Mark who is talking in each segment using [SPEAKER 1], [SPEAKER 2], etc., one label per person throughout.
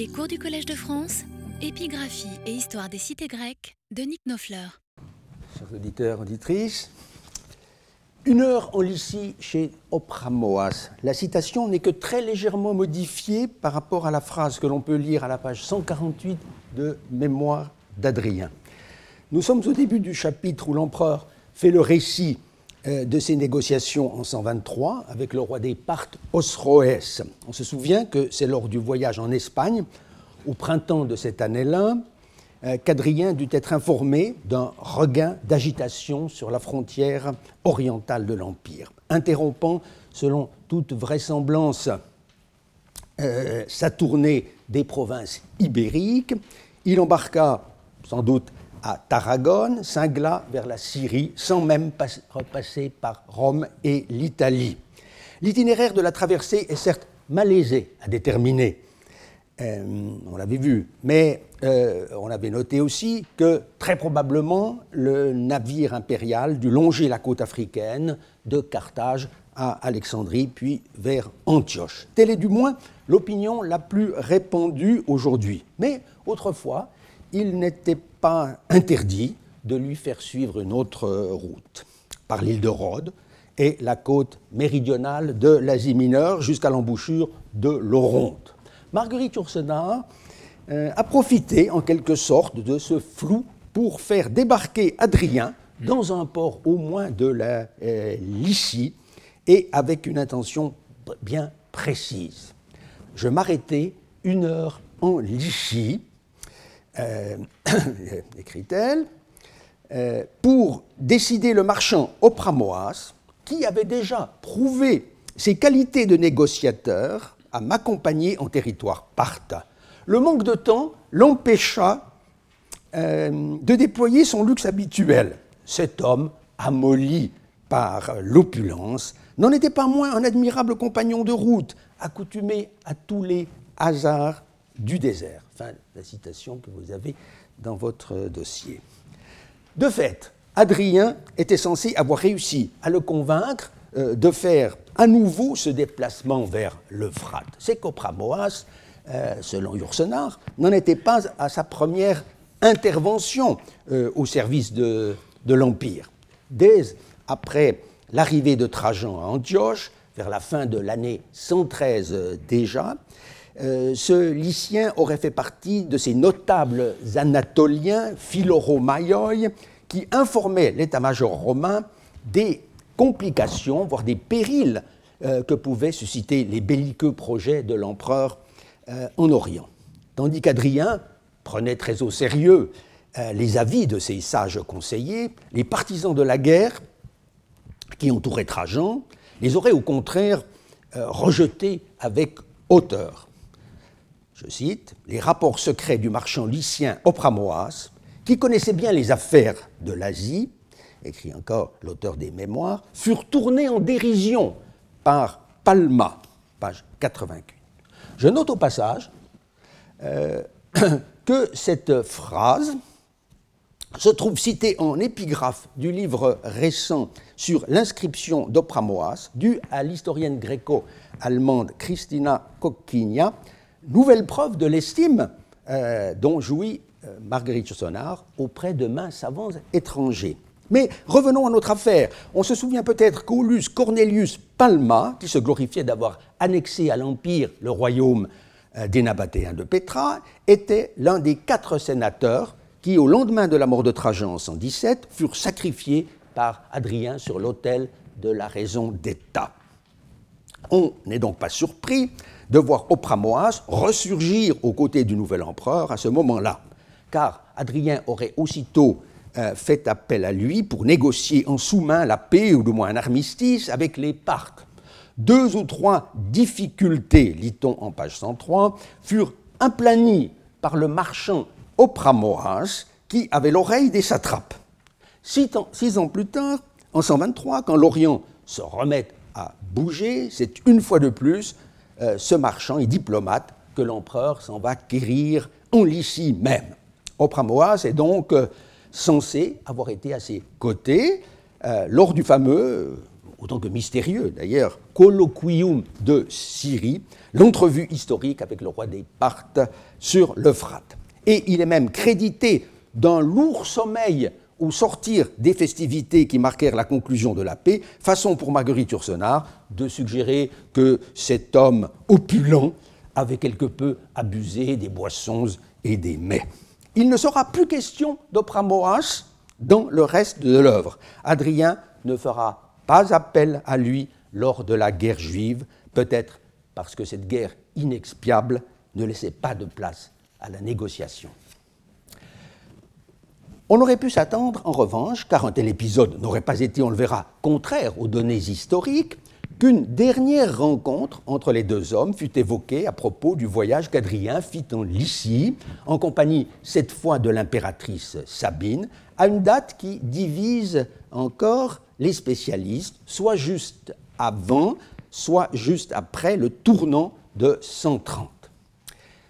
[SPEAKER 1] Les cours du Collège de France, épigraphie et histoire des cités grecques de Nick Nofleur.
[SPEAKER 2] Chers auditeurs, auditrices, une heure en Lycie chez Opramoas. La citation n'est que très légèrement modifiée par rapport à la phrase que l'on peut lire à la page 148 de Mémoire d'Adrien. Nous sommes au début du chapitre où l'empereur fait le récit de ses négociations en 123 avec le roi des Parthes, Osroès. On se souvient que c'est lors du voyage en Espagne, au printemps de cette année-là, euh, qu'Adrien dut être informé d'un regain d'agitation sur la frontière orientale de l'Empire, interrompant, selon toute vraisemblance, euh, sa tournée des provinces ibériques. Il embarqua, sans doute à Tarragone, cingla vers la Syrie, sans même repasser par Rome et l'Italie. L'itinéraire de la traversée est certes malaisé à déterminer, euh, on l'avait vu, mais euh, on avait noté aussi que très probablement le navire impérial dut longer la côte africaine de Carthage à Alexandrie, puis vers Antioche. Telle est du moins l'opinion la plus répandue aujourd'hui. Mais autrefois, il n'était pas interdit de lui faire suivre une autre route, par l'île de Rhodes et la côte méridionale de l'Asie mineure jusqu'à l'embouchure de l'Oronte. Marguerite Yourcenar euh, a profité en quelque sorte de ce flou pour faire débarquer Adrien dans un port au moins de la euh, Lycie et avec une intention bien précise. Je m'arrêtais une heure en Lycie euh, écrit-elle, euh, pour décider le marchand Opramoas, qui avait déjà prouvé ses qualités de négociateur, à m'accompagner en territoire parta. Le manque de temps l'empêcha euh, de déployer son luxe habituel. Cet homme, amolli par l'opulence, n'en était pas moins un admirable compagnon de route, accoutumé à tous les hasards du désert. Fin la citation que vous avez dans votre dossier. De fait, Adrien était censé avoir réussi à le convaincre euh, de faire à nouveau ce déplacement vers l'Euphrate. C'est qu'Opramoas, euh, selon Yourcenar, n'en était pas à sa première intervention euh, au service de, de l'Empire. Dès après l'arrivée de Trajan à Antioche, vers la fin de l'année 113 déjà, euh, ce lycien aurait fait partie de ces notables anatoliens, philoromaioi, qui informaient l'état-major romain des complications, voire des périls euh, que pouvaient susciter les belliqueux projets de l'empereur euh, en Orient. Tandis qu'Adrien prenait très au sérieux les avis de ses sages conseillers, les partisans de la guerre qui entouraient Trajan les auraient au contraire rejetés avec hauteur je cite, les rapports secrets du marchand lycien Opramoas, qui connaissait bien les affaires de l'Asie, écrit encore l'auteur des Mémoires, furent tournés en dérision par Palma, page 88. Je note au passage euh, que cette phrase se trouve citée en épigraphe du livre récent sur l'inscription d'Opramoas, dû à l'historienne gréco-allemande Christina Cocchigna, Nouvelle preuve de l'estime euh, dont jouit euh, Marguerite Yourcenar auprès de mains savants étrangers. Mais revenons à notre affaire. On se souvient peut-être qu'Aulus Cornelius Palma, qui se glorifiait d'avoir annexé à l'Empire le royaume euh, des Nabatéens de Pétra, était l'un des quatre sénateurs qui, au lendemain de la mort de Trajan en 117, furent sacrifiés par Adrien sur l'autel de la raison d'État. On n'est donc pas surpris de voir Opramoas ressurgir aux côtés du nouvel empereur à ce moment-là, car Adrien aurait aussitôt euh, fait appel à lui pour négocier en sous-main la paix, ou du moins un armistice, avec les Parthes. Deux ou trois difficultés, lit-on en page 103, furent implanies par le marchand Opramoas, qui avait l'oreille des satrapes. Six ans, six ans plus tard, en 123, quand l'Orient se remet à bouger, c'est une fois de plus euh, ce marchand et diplomate que l'empereur s'en va quérir en Lycie même. Opramoas est donc euh, censé avoir été à ses côtés euh, lors du fameux, autant que mystérieux d'ailleurs, colloquium de Syrie, l'entrevue historique avec le roi des Parthes sur l'Euphrate. Et il est même crédité d'un lourd sommeil au sortir des festivités qui marquèrent la conclusion de la paix, façon pour Marguerite Yourcenar de suggérer que cet homme opulent avait quelque peu abusé des boissons et des mets. Il ne sera plus question d'Opramoas dans le reste de l'œuvre. Adrien ne fera pas appel à lui lors de la guerre juive, peut-être parce que cette guerre inexpiable ne laissait pas de place à la négociation. On aurait pu s'attendre, en revanche, car un tel épisode n'aurait pas été, on le verra, contraire aux données historiques, qu'une dernière rencontre entre les deux hommes fut évoquée à propos du voyage qu'Adrien fit en Lycie, en compagnie cette fois de l'impératrice Sabine, à une date qui divise encore les spécialistes, soit juste avant, soit juste après le tournant de 130.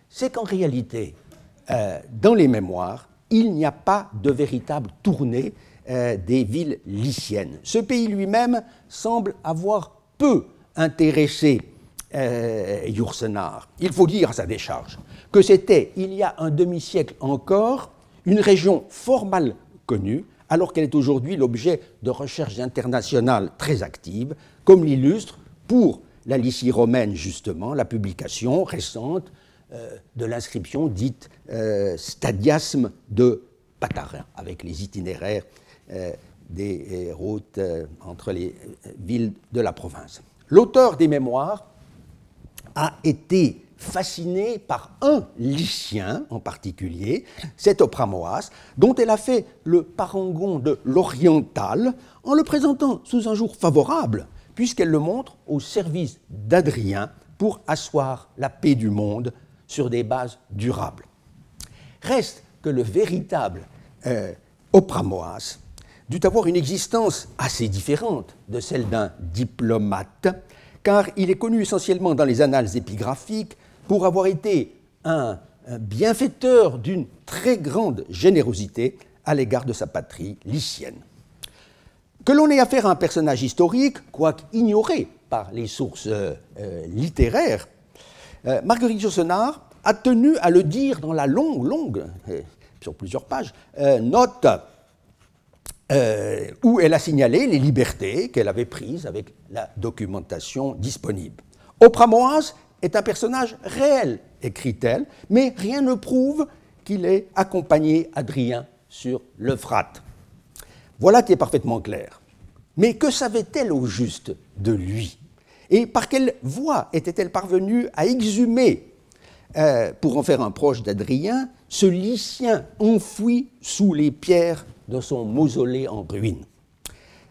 [SPEAKER 2] C'est qu'en réalité, euh, dans les mémoires, il n'y a pas de véritable tournée euh, des villes lyciennes. Ce pays lui-même semble avoir peu intéressé euh, Il faut dire à sa décharge que c'était, il y a un demi-siècle encore, une région fort mal connue, alors qu'elle est aujourd'hui l'objet de recherches internationales très actives, comme l'illustre pour la Lycie romaine, justement, la publication récente de l'inscription dite euh, Stadiasme de Patarin, avec les itinéraires euh, des routes entre les villes de la province. L'auteur des mémoires a été fasciné par un lycien en particulier, cet Opramoas, dont elle a fait le parangon de l'oriental en le présentant sous un jour favorable, puisqu'elle le montre au service d'Adrien pour asseoir la paix du monde sur des bases durables. Reste que le véritable euh, Opramoas dut avoir une existence assez différente de celle d'un diplomate, car il est connu essentiellement dans les annales épigraphiques pour avoir été un, bienfaiteur d'une très grande générosité à l'égard de sa patrie lycienne. Que l'on ait affaire à un personnage historique, quoique ignoré par les sources euh, littéraires, euh, Marguerite Jossenard a tenu à le dire dans la longue, longue, sur plusieurs pages, note euh, où elle a signalé les libertés qu'elle avait prises avec la documentation disponible. Opramoise est un personnage réel, écrit-elle, mais rien ne prouve qu'il ait accompagné Adrien sur l'Euphrate. Voilà qui est parfaitement clair. Mais que savait-elle au juste de lui? Et par quelle voie était-elle parvenue à exhumer, euh, pour en faire un proche d'Adrien, ce lycien enfoui sous les pierres de son mausolée en ruine?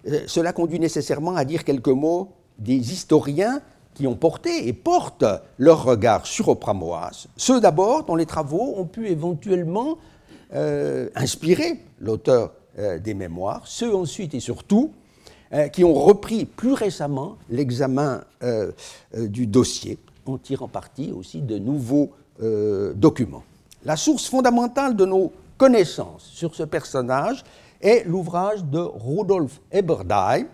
[SPEAKER 2] Euh, cela conduit nécessairement à dire quelques mots des historiens qui ont porté et portent leur regard sur Opramoas, ceux d'abord dont les travaux ont pu éventuellement euh, inspirer l'auteur des mémoires, ceux ensuite et surtout qui ont repris plus récemment l'examen du dossier, en tirant parti aussi de nouveaux documents. La source fondamentale de nos connaissance sur ce personnage est l'ouvrage de Rudolf Eberdein,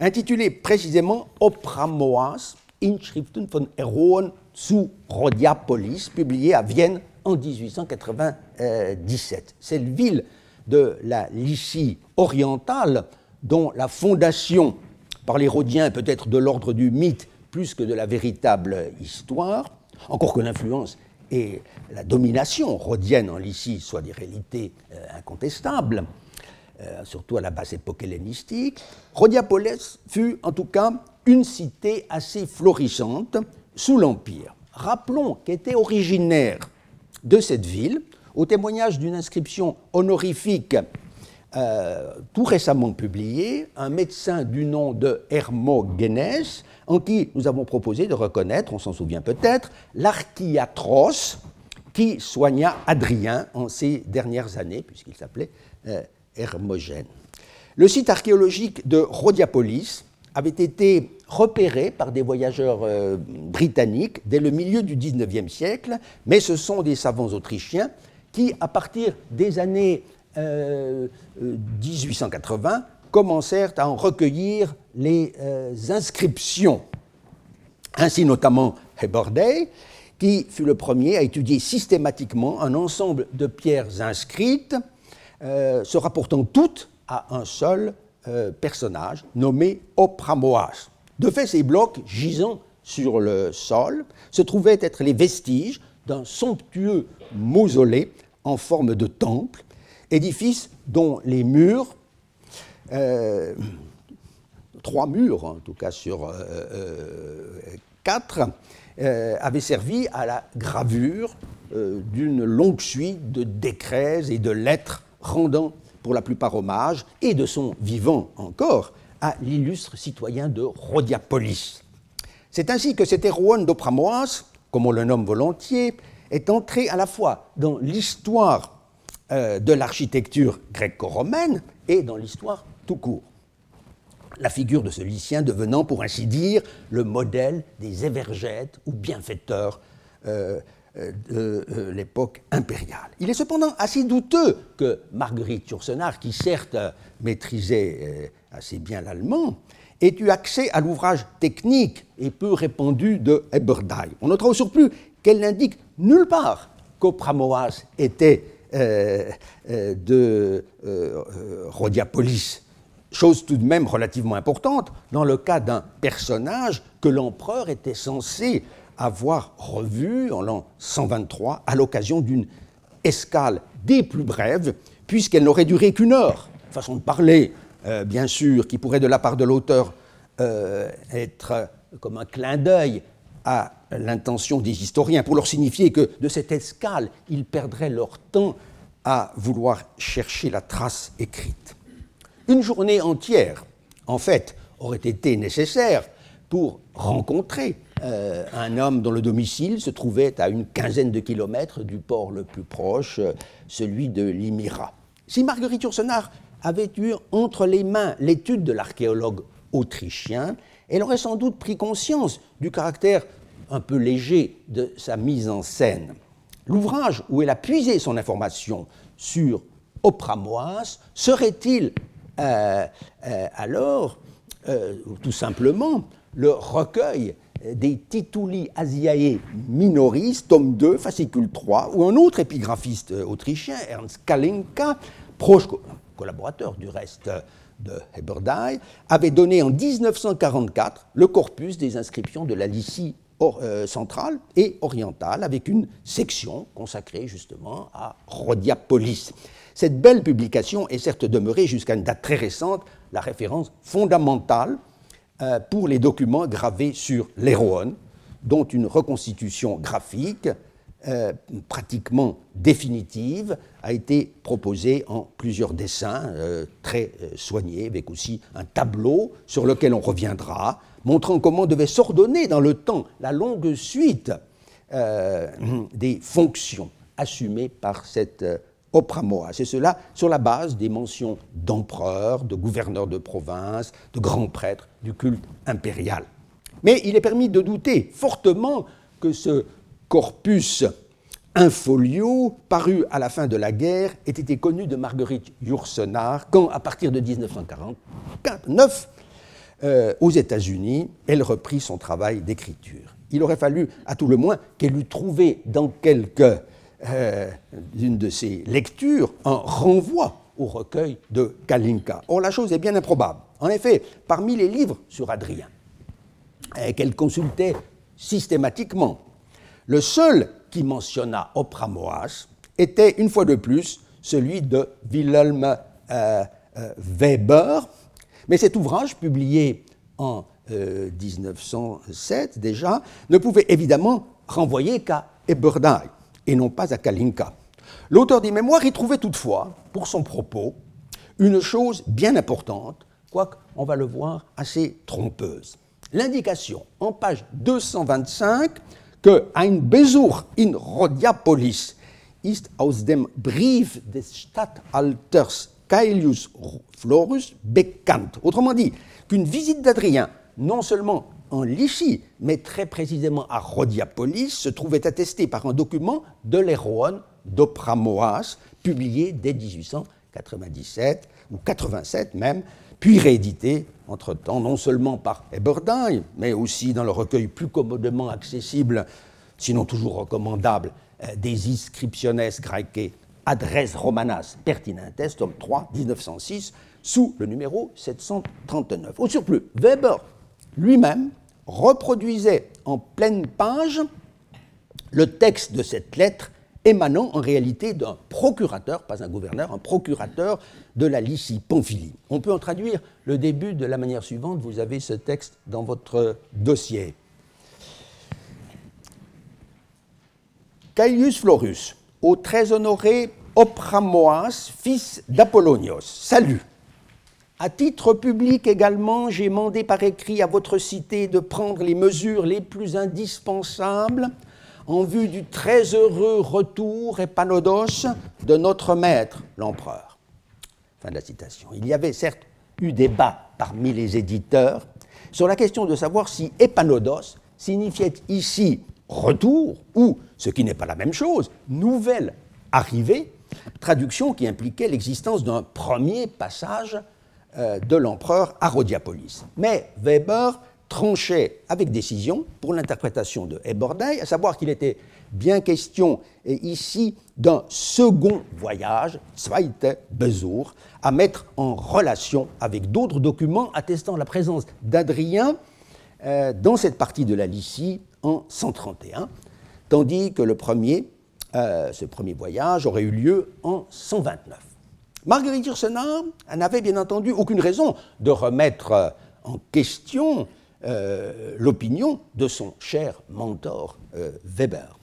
[SPEAKER 2] intitulé précisément Opramoas, Inschriften von Heroen zu Rhodiapolis, publié à Vienne en 1897. Cette ville de la Lycie orientale, dont la fondation par les Rhodiens peut être de l'ordre du mythe plus que de la véritable histoire, encore que l'influence et la domination rhodienne en Lycie soit des réalités euh, incontestables, euh, surtout à la basse époque hellénistique, Rhodiapolis fut en tout cas une cité assez florissante sous l'Empire. Rappelons qu'était originaire de cette ville, au témoignage d'une inscription honorifique euh, tout récemment publiée, un médecin du nom de Hermogenes, en qui nous avons proposé de reconnaître, on s'en souvient peut-être, l'archiatros qui soigna Adrien en ces dernières années, puisqu'il s'appelait euh, Hermogène. Le site archéologique de Rhodiapolis avait été repéré par des voyageurs euh, britanniques dès le milieu du XIXe siècle, mais ce sont des savants autrichiens qui, à partir des années 1880, commencèrent à en recueillir les euh, inscriptions. Ainsi notamment Heberday, qui fut le premier à étudier systématiquement un ensemble de pierres inscrites, euh, se rapportant toutes à un seul euh, personnage nommé Opramoas. De fait, ces blocs gisant sur le sol se trouvaient être les vestiges d'un somptueux mausolée en forme de temple, édifice dont les murs, euh, trois murs en tout cas sur quatre, avaient servi à la gravure d'une longue suite de décrets et de lettres rendant pour la plupart hommage, et de son vivant encore, à l'illustre citoyen de Rhodiapolis. C'est ainsi que cet héroïne d'Opramoas, comme on le nomme volontiers, est entré à la fois dans l'histoire euh, de l'architecture gréco-romaine et dans l'histoire tout court. La figure de ce lycien devenant, pour ainsi dire, le modèle des évergètes ou bienfaiteurs euh, euh, de l'époque impériale. Il est cependant assez douteux que Marguerite Yourcenar, qui certes maîtrisait assez bien l'allemand, ait eu accès à l'ouvrage technique et peu répandu de Eberdahl. On notera au surplus qu'elle n'indique nulle part qu'Opramoas était de Rhodiapolis, chose tout de même relativement importante dans le cas d'un personnage que l'empereur était censé avoir revu en l'an 123 à l'occasion d'une escale des plus brèves, puisqu'elle n'aurait duré qu'une heure. Façon de parler, euh, bien sûr, qui pourrait de la part de l'auteur euh, être comme un clin d'œil à l'intention des historiens, pour leur signifier que de cette escale, ils perdraient leur temps à vouloir chercher la trace écrite. Une journée entière, en fait, aurait été nécessaire pour rencontrer euh, un homme dont le domicile se trouvait à une quinzaine de kilomètres du port le plus proche, celui de Limira. Si Marguerite Yourcenar avait eu entre les mains l'étude de l'archéologue autrichien, elle aurait sans doute pris conscience du caractère un peu léger de sa mise en scène. L'ouvrage où elle a puisé son information sur Opramoas serait-il euh, alors, tout simplement, le recueil des Tituli Asiae Minoris, tome 2, fascicule 3, où un autre épigraphiste autrichien, Ernst Kalinka, proche collaborateur du reste de Heberdahl, avait donné en 1944 le corpus des inscriptions de la Lycie euh, centrale et orientale, avec une section consacrée justement à Rhodiapolis. Cette belle publication est certes demeurée jusqu'à une date très récente la référence fondamentale euh, pour les documents gravés sur l'héroïne, dont une reconstitution graphique euh, pratiquement définitive a été proposée en plusieurs dessins très soignés, avec aussi un tableau sur lequel on reviendra, montrant comment devait s'ordonner dans le temps la longue suite des fonctions assumées par cette Opramoa. C'est cela sur la base des mentions d'empereurs, de gouverneurs de province, de grands prêtres du culte impérial. Mais il est permis de douter fortement que ce corpus infolio, paru à la fin de la guerre, ait été connu de Marguerite Yourcenar quand, à partir de 1949, euh, aux États-Unis, elle reprit son travail d'écriture. Il aurait fallu, à tout le moins, qu'elle eût trouvé dans quelques euh, d'une de ses lectures un renvoi au recueil de Kalinka. Or, la chose est bien improbable. En effet, parmi les livres sur Adrien, euh, qu'elle consultait systématiquement, le seul qui mentionna Opramoas était, une fois de plus, celui de Wilhelm Weber. Mais cet ouvrage, publié en 1907 déjà, ne pouvait évidemment renvoyer qu'à Eberdahl et non pas à Kalinka. L'auteur des mémoires y trouvait toutefois, pour son propos, une chose bien importante, quoique on va le voir assez trompeuse. L'indication en page 225 que ein Besuch in Rhodiapolis ist aus dem Brief des Statthalters Caelius Florus bekannt. Autrement dit, qu'une visite d'Adrien, non seulement en Lycie, mais très précisément à Rhodiapolis, se trouvait attesté par un document de l'héroïne d'Opramoas, publié dès 1897, ou 87 même, puis réédité entre-temps non seulement par Eberstein, mais aussi dans le recueil plus commodément accessible, sinon toujours recommandable, euh, des inscriptiones grecques Adres Romanas Pertinentes, tome 3, 1906, sous le numéro 739. Au surplus, Weber lui-même reproduisait en pleine page le texte de cette lettre émanant en réalité d'un procurateur, pas un gouverneur, un procurateur de la Lycie Pamphylie. On peut en traduire le début de la manière suivante, vous avez ce texte dans votre dossier. Caius Florus, au très honoré Opramoas, fils d'Apollonios, salut. À titre public également, j'ai mandé par écrit à votre cité de prendre les mesures les plus indispensables en vue du très heureux retour épanodos de notre maître, l'empereur. Fin de la citation. Il y avait certes eu débat parmi les éditeurs sur la question de savoir si épanodos signifiait ici retour ou, ce qui n'est pas la même chose, nouvelle arrivée, traduction qui impliquait l'existence d'un premier passage euh, de l'empereur à Rhodiapolis. Mais Weber tranchait avec décision pour l'interprétation de Heberday, à savoir qu'il était bien question ici d'un second voyage, Zweite Besuch, à mettre en relation avec d'autres documents attestant la présence d'Adrien euh, dans cette partie de la Lycie en 131, tandis que le premier, euh, ce premier voyage aurait eu lieu en 129. Marguerite Yourcenar n'avait bien entendu aucune raison de remettre euh, en question euh, l'opinion de son cher mentor Weber.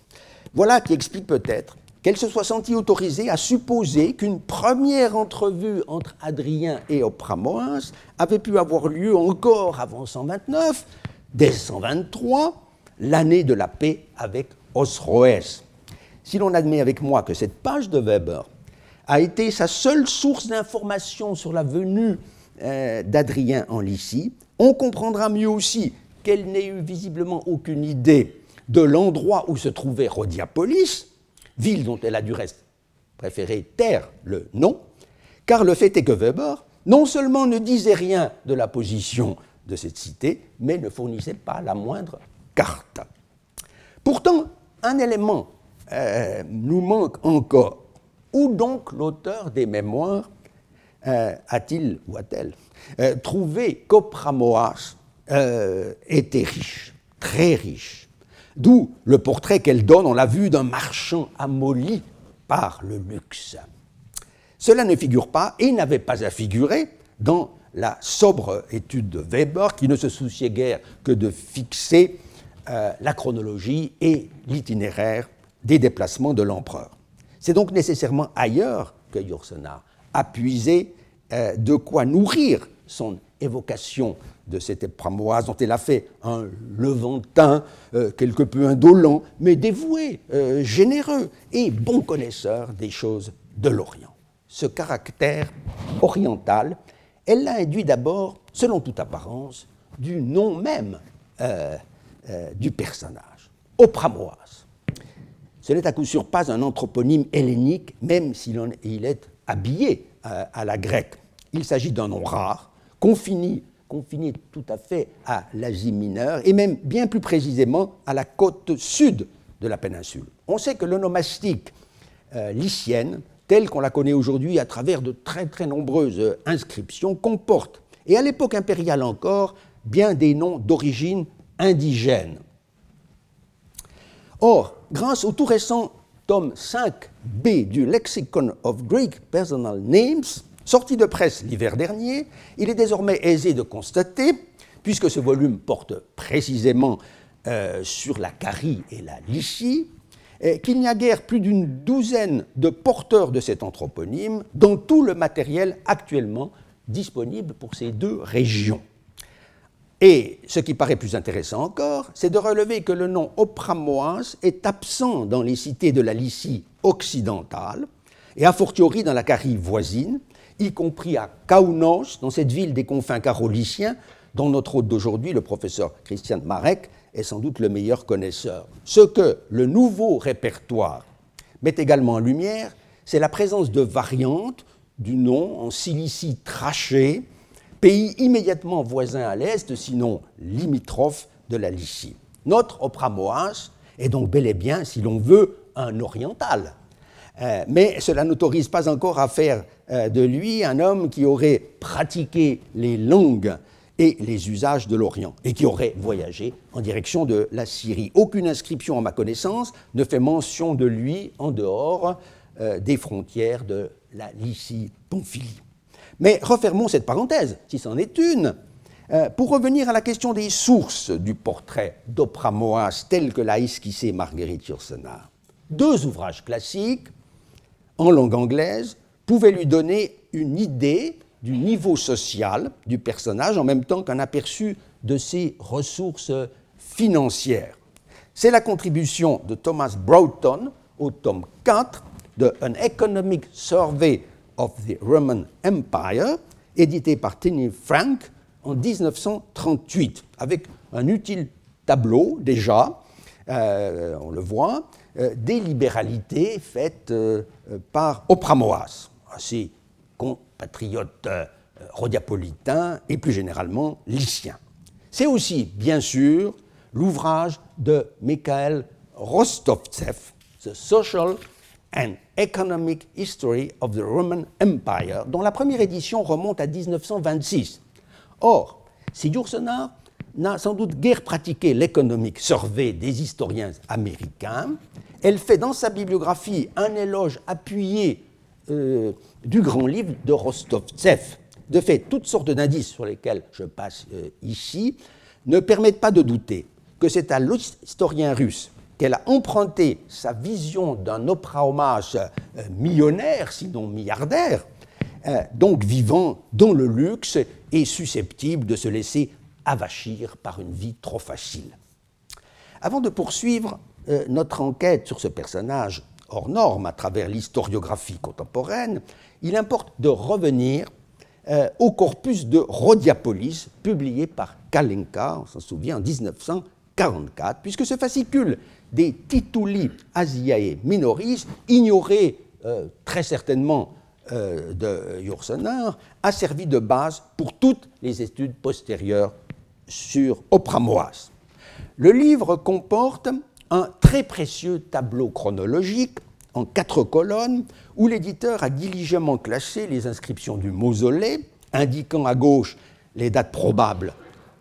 [SPEAKER 2] Voilà qui explique peut-être qu'elle se soit sentie autorisée à supposer qu'une première entrevue entre Adrien et Opramoas avait pu avoir lieu encore avant 129, dès 123, l'année de la paix avec Osroès. Si l'on admet avec moi que cette page de Weber a été sa seule source d'information sur la venue euh, d'Adrien en Lycie. On comprendra mieux aussi qu'elle n'ait eu visiblement aucune idée de l'endroit où se trouvait Rhodiapolis, ville dont elle a du reste préféré taire le nom, car le fait est que Weber non seulement ne disait rien de la position de cette cité, mais ne fournissait pas la moindre carte. Pourtant, un élément euh, nous manque encore où donc l'auteur des mémoires euh, a-t-il ou a-t-elle euh, trouvé qu'Opramoas euh, était riche, très riche D'où le portrait qu'elle donne, on l'a vu, d'un marchand amolli par le luxe. Cela ne figure pas et n'avait pas à figurer dans la sobre étude de Weber qui ne se souciait guère que de fixer la chronologie et l'itinéraire des déplacements de l'empereur. C'est donc nécessairement ailleurs que Yourcenar a puisé euh, de quoi nourrir son évocation de cette épramoise dont elle a fait un levantin euh, quelque peu indolent, mais dévoué, euh, généreux et bon connaisseur des choses de l'Orient. Ce caractère oriental, elle l'a induit d'abord, selon toute apparence, du nom même du personnage, Opramoise. Ce n'est à coup sûr pas un anthroponyme hellénique, même s'il est habillé à, la grecque. Il s'agit d'un nom rare, confiné, tout à fait à l'Asie mineure, et même bien plus précisément à la côte sud de la péninsule. On sait que l'onomastique euh, lycienne, telle qu'on la connaît aujourd'hui à travers de très très nombreuses inscriptions, comporte, et à l'époque impériale encore, bien des noms d'origine indigène. Or, grâce au tout récent tome 5b du Lexicon of Greek Personal Names, sorti de presse l'hiver dernier, il est désormais aisé de constater, puisque ce volume porte précisément euh, sur la Carie et la Lycie, euh, qu'il n'y a guère plus d'une douzaine de porteurs de cet anthroponyme dans tout le matériel actuellement disponible pour ces deux régions. Et ce qui paraît plus intéressant encore, c'est de relever que le nom Opramoas est absent dans les cités de la Lycie occidentale, et a fortiori dans la Carie voisine, y compris à Kaunos, dans cette ville des confins caroliciens, dont notre hôte d'aujourd'hui, le professeur Christian Marek, est sans doute le meilleur connaisseur. Ce que le nouveau répertoire met également en lumière, c'est la présence de variantes du nom en Cilicie trachée, pays immédiatement voisin à l'est, sinon limitrophe de la Lycie. Notre Opramoas est donc bel et bien, si l'on veut, un oriental. Euh, mais cela n'autorise pas encore à faire euh, de lui un homme qui aurait pratiqué les langues et les usages de l'Orient, et qui aurait voyagé en direction de la Syrie. Aucune inscription, à ma connaissance, ne fait mention de lui en dehors euh, des frontières de la Lycie-Pamphylie. Mais refermons cette parenthèse, si c'en est une, euh, pour revenir à la question des sources du portrait d'Opramoas tel que l'a esquissé Marguerite Yourcenar. Deux ouvrages classiques, en langue anglaise, pouvaient lui donner une idée du niveau social du personnage en même temps qu'un aperçu de ses ressources financières. C'est la contribution de Thomas Broughton au tome 4 de An Economic Survey of the Roman Empire, édité par Tiny Frank en 1938, avec un utile tableau déjà, euh, on le voit, euh, des libéralités faites euh, par Opramoas, assez patriote euh, rhodiapolitain et plus généralement lycien. C'est aussi, bien sûr, l'ouvrage de Mikhail Rostovtsev, The Social and Economic History of the Roman Empire, dont la première édition remonte à 1926. Or, si Yourcenar n'a sans doute guère pratiqué l'économique survey des historiens américains, elle fait dans sa bibliographie un éloge appuyé euh, du grand livre de Rostovtsev. De fait, toutes sortes d'indices sur lesquels je passe euh, ici ne permettent pas de douter que c'est à l'historien russe qu'elle a emprunté sa vision d'un opraomage euh, millionnaire, sinon milliardaire, donc vivant dans le luxe et susceptible de se laisser avachir par une vie trop facile. Avant de poursuivre notre enquête sur ce personnage hors norme à travers l'historiographie contemporaine, il importe de revenir euh, au corpus de Rhodiapolis, publié par Kalenka, on s'en souvient, en 1944, puisque ce fascicule des Tituli Asiae Minoris, ignoré euh, très certainement euh, de Yourcenar, a servi de base pour toutes les études postérieures sur Opramoas. Le livre comporte un très précieux tableau chronologique en quatre colonnes où l'éditeur a diligemment classé les inscriptions du mausolée, indiquant à gauche les dates probables,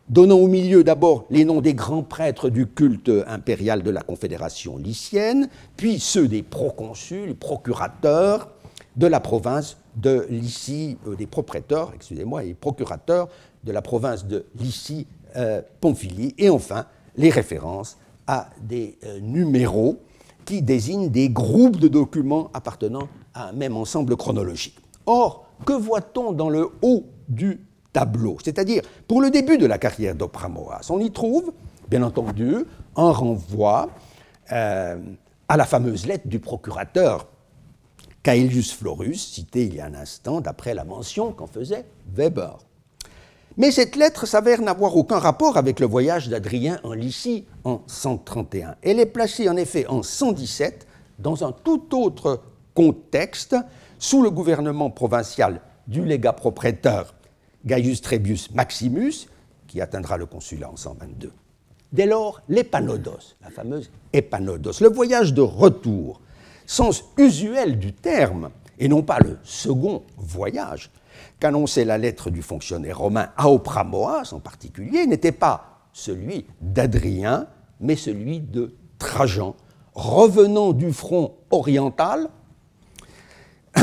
[SPEAKER 2] donnant au milieu d'abord les noms des grands prêtres du culte impérial de la Confédération lycienne, puis ceux des proconsuls, procurateurs de la province de Lycie, euh, des propriétaires, excusez-moi, et procurateurs de la province de Lycie-Pamphylie, euh, et enfin les références à des euh, numéros qui désignent des groupes de documents appartenant à un même ensemble chronologique. Or, que voit-on dans le haut du tableau C'est-à-dire, pour le début de la carrière d'Opramoas, on y trouve, bien entendu, un renvoi euh, à la fameuse lettre du procurateur Caelius Florus, cité il y a un instant, d'après la mention qu'en faisait Weber. Mais cette lettre s'avère n'avoir aucun rapport avec le voyage d'Adrien en Lycie en 131. Elle est placée en effet en 117 dans un tout autre contexte, sous le gouvernement provincial du légat propriétaire Gaius Trebius Maximus, qui atteindra le consulat en 122. Dès lors, l'épanodos, la fameuse épanodos, le voyage de retour, sens usuel du terme, et non pas le second voyage, qu'annonçait la lettre du fonctionnaire romain à Opramoas en particulier n'était pas celui d'Adrien, mais celui de Trajan, revenant du front oriental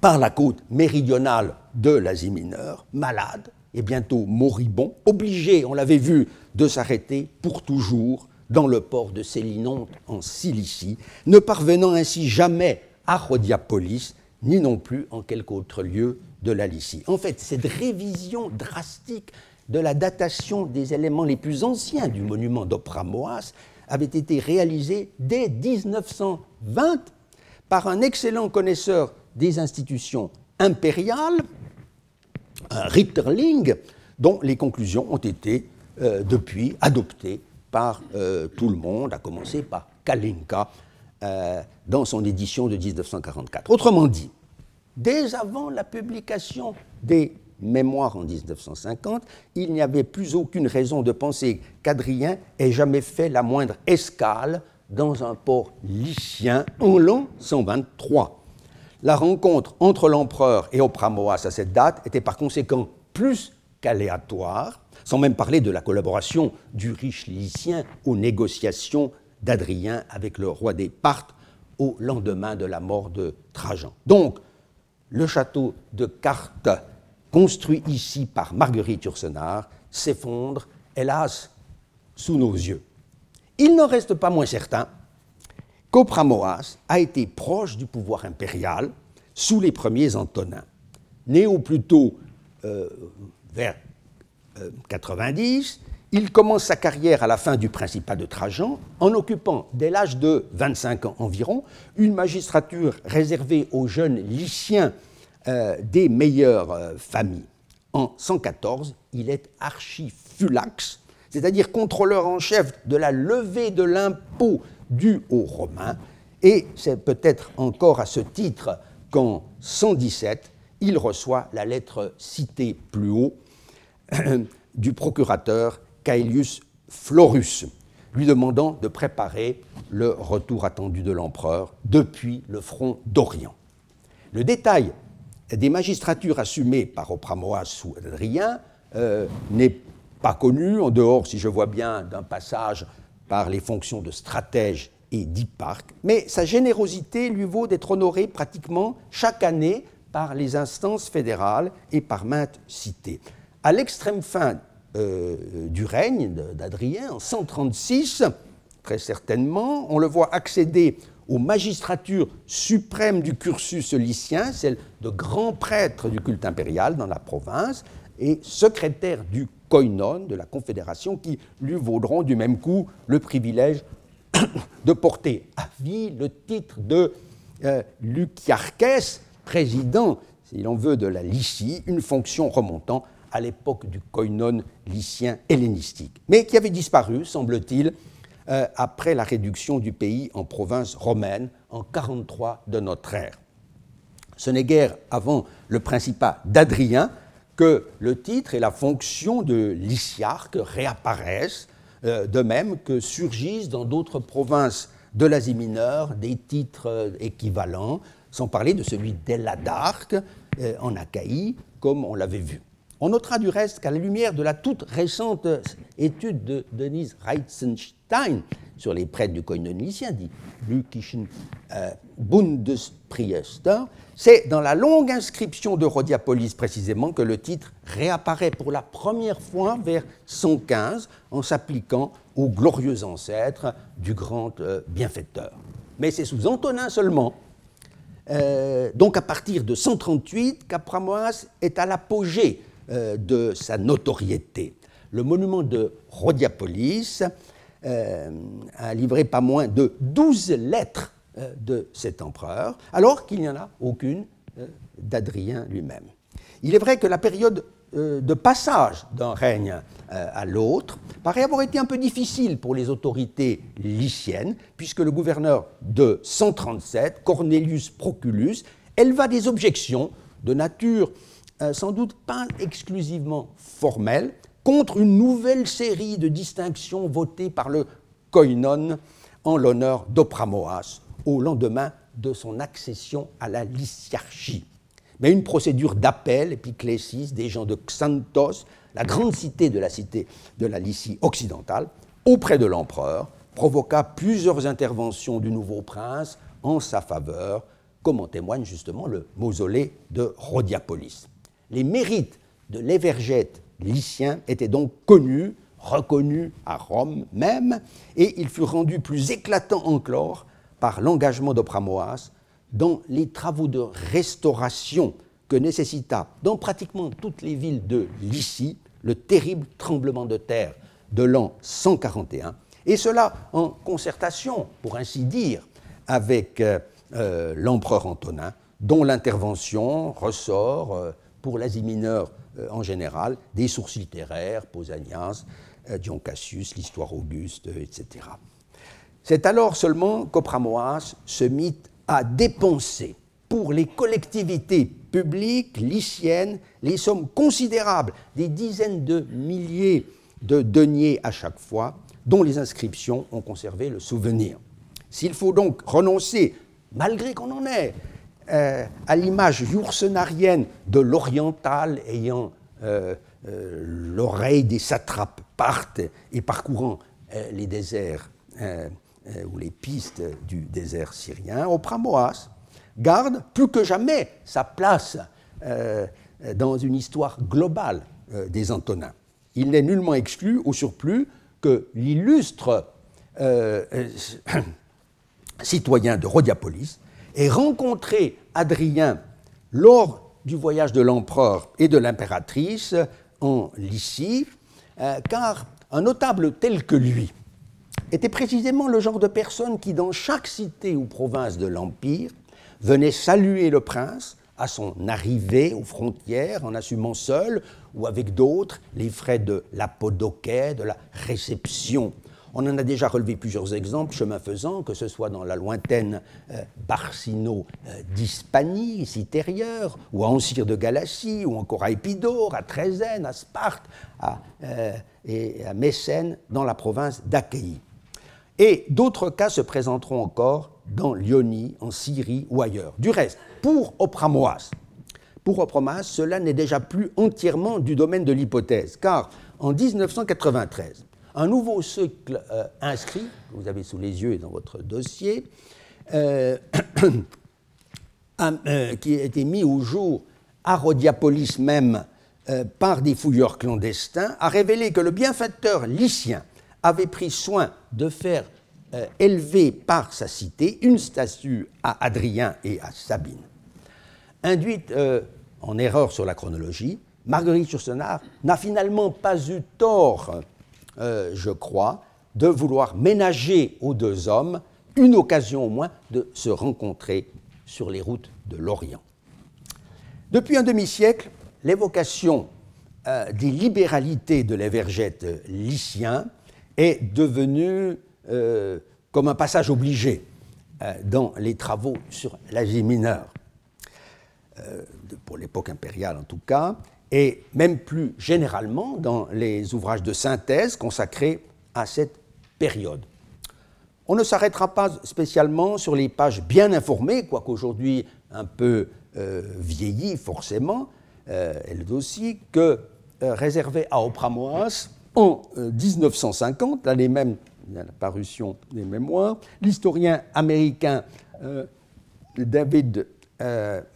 [SPEAKER 2] par la côte méridionale de l'Asie mineure, malade et bientôt moribond, obligé, on l'avait vu, de s'arrêter pour toujours dans le port de Célinonte en Cilicie, ne parvenant ainsi jamais à Rhodiapolis, ni non plus en quelque autre lieu de la Lycie. En fait, cette révision drastique de la datation des éléments les plus anciens du monument d'Opramoas avait été réalisée dès 1920 par un excellent connaisseur des institutions impériales, un Ritterling, dont les conclusions ont été euh, depuis adoptées par euh, tout le monde, à commencer par Kalinka euh, dans son édition de 1944. Autrement dit, dès avant la publication des Mémoire en 1950, il n'y avait plus aucune raison de penser qu'Adrien ait jamais fait la moindre escale dans un port lycien en l'an 123. La rencontre entre l'empereur et Opramoas à cette date était par conséquent plus qu'aléatoire, sans même parler de la collaboration du riche lycien aux négociations d'Adrien avec le roi des Parthes au lendemain de la mort de Trajan. Donc, le château de Cartes, construit ici par Marguerite Yourcenar, s'effondre, hélas, sous nos yeux. Il n'en reste pas moins certain qu'Opramoas a été proche du pouvoir impérial sous les premiers Antonins. Né au plus tôt euh, vers 90, euh, il commence sa carrière à la fin du Principat de Trajan en occupant, dès l'âge de 25 ans environ, une magistrature réservée aux jeunes lyciens euh, des meilleures familles. En 114, il est archifulax, c'est-à-dire contrôleur en chef de la levée de l'impôt dû aux Romains, et c'est peut-être encore à ce titre qu'en 117, il reçoit la lettre citée plus haut du procurateur Caelius Florus, lui demandant de préparer le retour attendu de l'empereur depuis le front d'Orient. Le détail des magistratures assumées par Opramoas ou Adrien euh, n'est pas connu, en dehors, si je vois bien, d'un passage par les fonctions de stratège et d'hyparque, mais sa générosité lui vaut d'être honoré pratiquement chaque année par les instances fédérales et par maintes cités. À l'extrême fin euh, du règne d'Adrien, en 136, très certainement. On le voit accéder aux magistratures suprêmes du cursus lycien, celle de grand prêtre du culte impérial dans la province, et secrétaire du koinon de la Confédération, qui lui vaudront du même coup le privilège de porter à vie le titre de euh, Luciarches, président, s'il en veut, de la Lycie, une fonction remontant à l'époque du koinon lycien hellénistique, mais qui avait disparu, semble-t-il, euh, après la réduction du pays en province romaine en 43 de notre ère. Ce n'est guère avant le principat d'Adrien que le titre et la fonction de lyciarque réapparaissent, euh, de même que surgissent dans d'autres provinces de l'Asie mineure des titres euh, équivalents, sans parler de celui d'Eladarque en Achaïe, comme on l'avait vu. On notera du reste qu'à la lumière de la toute récente étude de Denise Reitzenstein sur les prêtres du koinonicien, dit Lukischen euh, Bundespriester, c'est dans la longue inscription de Rhodiapolis précisément que le titre réapparaît pour la première fois vers 115 en s'appliquant aux glorieux ancêtres du grand euh, bienfaiteur. Mais c'est sous Antonin seulement euh, donc à partir de 138, qu'Apramoas est à l'apogée de sa notoriété. Le monument de Rhodiapolis a livré pas moins de 12 lettres euh, de cet empereur, alors qu'il n'y en a aucune d'Adrien lui-même. Il est vrai que la période de passage d'un règne à l'autre paraît avoir été un peu difficile pour les autorités lyciennes, puisque le gouverneur de 137, Cornelius Proculus, éleva des objections de nature euh, sans doute pas exclusivement formelle, contre une nouvelle série de distinctions votées par le koinon en l'honneur d'Opramoas au lendemain de son accession à la lyciarchie. Mais une procédure d'appel, épiclésis, des gens de Xanthos, la grande cité de la cité de la Lycie occidentale, auprès de l'empereur, provoqua plusieurs interventions du nouveau prince en sa faveur, comme en témoigne justement le mausolée de Rhodiapolis. Les mérites de l'évergète lycien étaient donc connus, reconnus à Rome même, et il fut rendu plus éclatant encore par l'engagement d'Opramoas dans les travaux de restauration que nécessita dans pratiquement toutes les villes de Lycie le terrible tremblement de terre de l'an 141, et cela en concertation, pour ainsi dire, avec euh, euh, l'empereur Antonin, dont l'intervention ressort euh, pour l'Asie mineure en général, des sources littéraires, Pausanias, euh, Dion Cassius, l'histoire auguste, euh, etc. C'est alors seulement qu'Opramoas se mit à dépenser pour les collectivités publiques lyciennes les sommes considérables, des dizaines de milliers de deniers à chaque fois, dont les inscriptions ont conservé le souvenir. S'il faut donc renoncer, malgré qu'on en ait, euh, à l'image yoursenarienne de l'oriental ayant euh, euh, l'oreille des satrapes partent et parcourant les déserts ou les pistes du désert syrien, Opramoas garde plus que jamais sa place dans une histoire globale des Antonins. Il n'est nullement exclu, au surplus, que l'illustre citoyen de Rhodiapolis ait rencontré Adrien lors du voyage de l'empereur et de l'impératrice en Lycie, euh, car un notable tel que lui était précisément le genre de personne qui, dans chaque cité ou province de l'Empire, venait saluer le prince à son arrivée aux frontières en assumant seul ou avec d'autres les frais de l'apodoquet, de la réception on en a déjà relevé plusieurs exemples, chemin faisant, que ce soit dans la lointaine euh, Barsino euh, d'Hispanie, Citérieure, ou à Ancire de Galatie, ou encore à Épidore, à Trézène, à Sparte, à, euh, et à Mécène, dans la province d'Achaïe. Et d'autres cas se présenteront encore dans l'Ionie, en Syrie ou ailleurs. Du reste, pour Opramoas, pour cela n'est déjà plus entièrement du domaine de l'hypothèse, car en 1993, un nouveau cycle euh, inscrit, que vous avez sous les yeux et dans votre dossier, euh, euh, qui a été mis au jour à Rhodiapolis même par des fouilleurs clandestins, a révélé que le bienfaiteur lycien avait pris soin de faire élever par sa cité une statue à Adrien et à Sabine. Induite en erreur sur la chronologie, Marguerite Yourcenar n'a finalement pas eu tort euh, je crois, de vouloir ménager aux deux hommes une occasion au moins de se rencontrer sur les routes de l'Orient. Depuis un demi-siècle, l'évocation euh, des libéralités de l'évergète lycien est devenue euh, comme un passage obligé dans les travaux sur l'Asie mineure, pour l'époque impériale en tout cas, et même plus généralement dans les ouvrages de synthèse consacrés à cette période. On ne s'arrêtera pas spécialement sur les pages bien informées, quoique aujourd'hui un peu euh, vieillies forcément, euh, elles aussi, que euh, réservées à Opramoas en 1950, l'année même de la parution des mémoires, l'historien américain David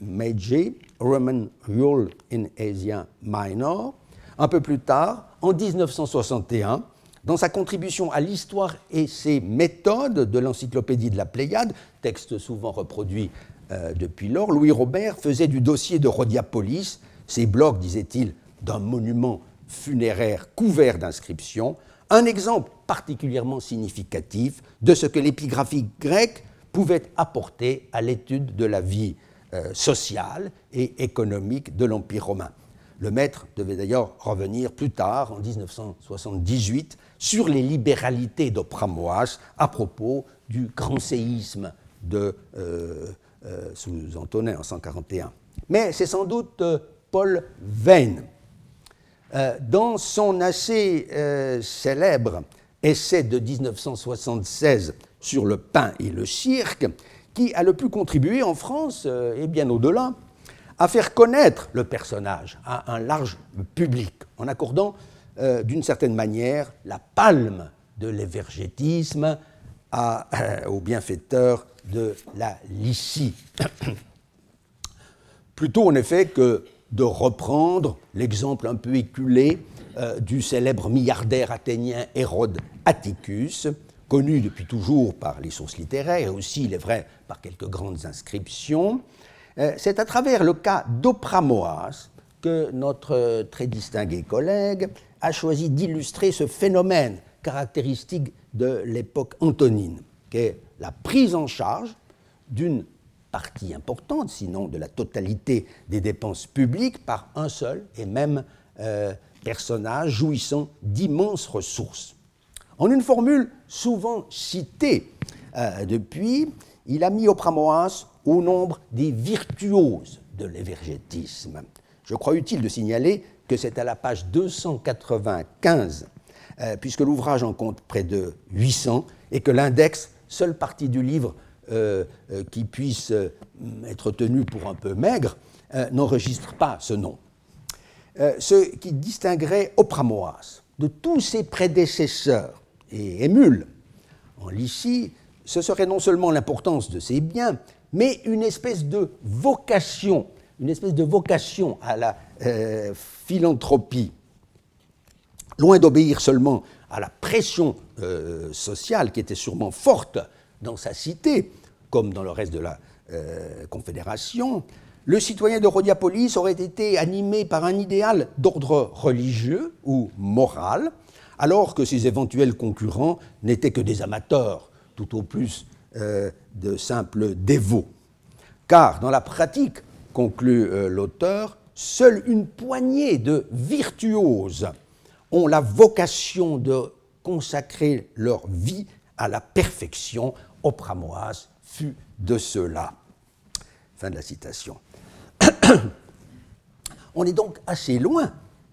[SPEAKER 2] Meiji Roman Rule in Asia Minor. Un peu plus tard, en 1961, dans sa contribution à l'histoire et ses méthodes de l'encyclopédie de la Pléiade, texte souvent reproduit euh, depuis lors, Louis Robert faisait du dossier de Rhodiapolis, ces blocs, disait-il, d'un monument funéraire couvert d'inscriptions, un exemple particulièrement significatif de ce que l'épigraphie grecque pouvait apporter à l'étude de la vie euh, sociale et économique de l'Empire romain. Le maître devait d'ailleurs revenir plus tard, en 1978, sur les libéralités d'Opramoas à propos du grand séisme de, euh, euh, sous Antonin en 141. Mais c'est sans doute Paul Veyne, dans son assez célèbre essai de 1976 sur le pain et le cirque, qui a le plus contribué en France, euh, et bien au-delà, à faire connaître le personnage à un large public, en accordant euh, d'une certaine manière la palme de l'évergétisme euh, au bienfaiteur de la Lycie. Plutôt en effet que de reprendre l'exemple un peu éculé du célèbre milliardaire athénien Hérode Atticus, connu depuis toujours par les sources littéraires et aussi, il est vrai, par quelques grandes inscriptions. Euh, c'est à travers le cas d'Opramoas que notre très distingué collègue a choisi d'illustrer ce phénomène caractéristique de l'époque antonine, qui est la prise en charge d'une partie importante, sinon de la totalité des dépenses publiques, par un seul et même euh, personnage jouissant d'immenses ressources. En une formule souvent citée euh, depuis, il a mis Opramoas au nombre des virtuoses de l'évergétisme. Je crois utile de signaler que c'est à la page 295, euh, puisque l'ouvrage en compte près de 800, et que l'index, seule partie du livre euh, euh, qui puisse être tenu pour un peu maigre, n'enregistre pas ce nom. ce qui distinguerait Opramoas de tous ses prédécesseurs et émule en Lycie, ce serait non seulement l'importance de ses biens, mais une espèce de vocation, une espèce de vocation à la euh, philanthropie, loin d'obéir seulement à la pression euh, sociale qui était sûrement forte dans sa cité, comme dans le reste de la euh, Confédération, le citoyen de Rhodiapolis aurait été animé par un idéal d'ordre religieux ou moral, alors que ses éventuels concurrents n'étaient que des amateurs, tout au plus de simples dévots. Car dans la pratique, conclut l'auteur, seule une poignée de virtuoses ont la vocation de consacrer leur vie à la perfection. Opramoas fut de cela. Fin de la citation. On est donc assez loin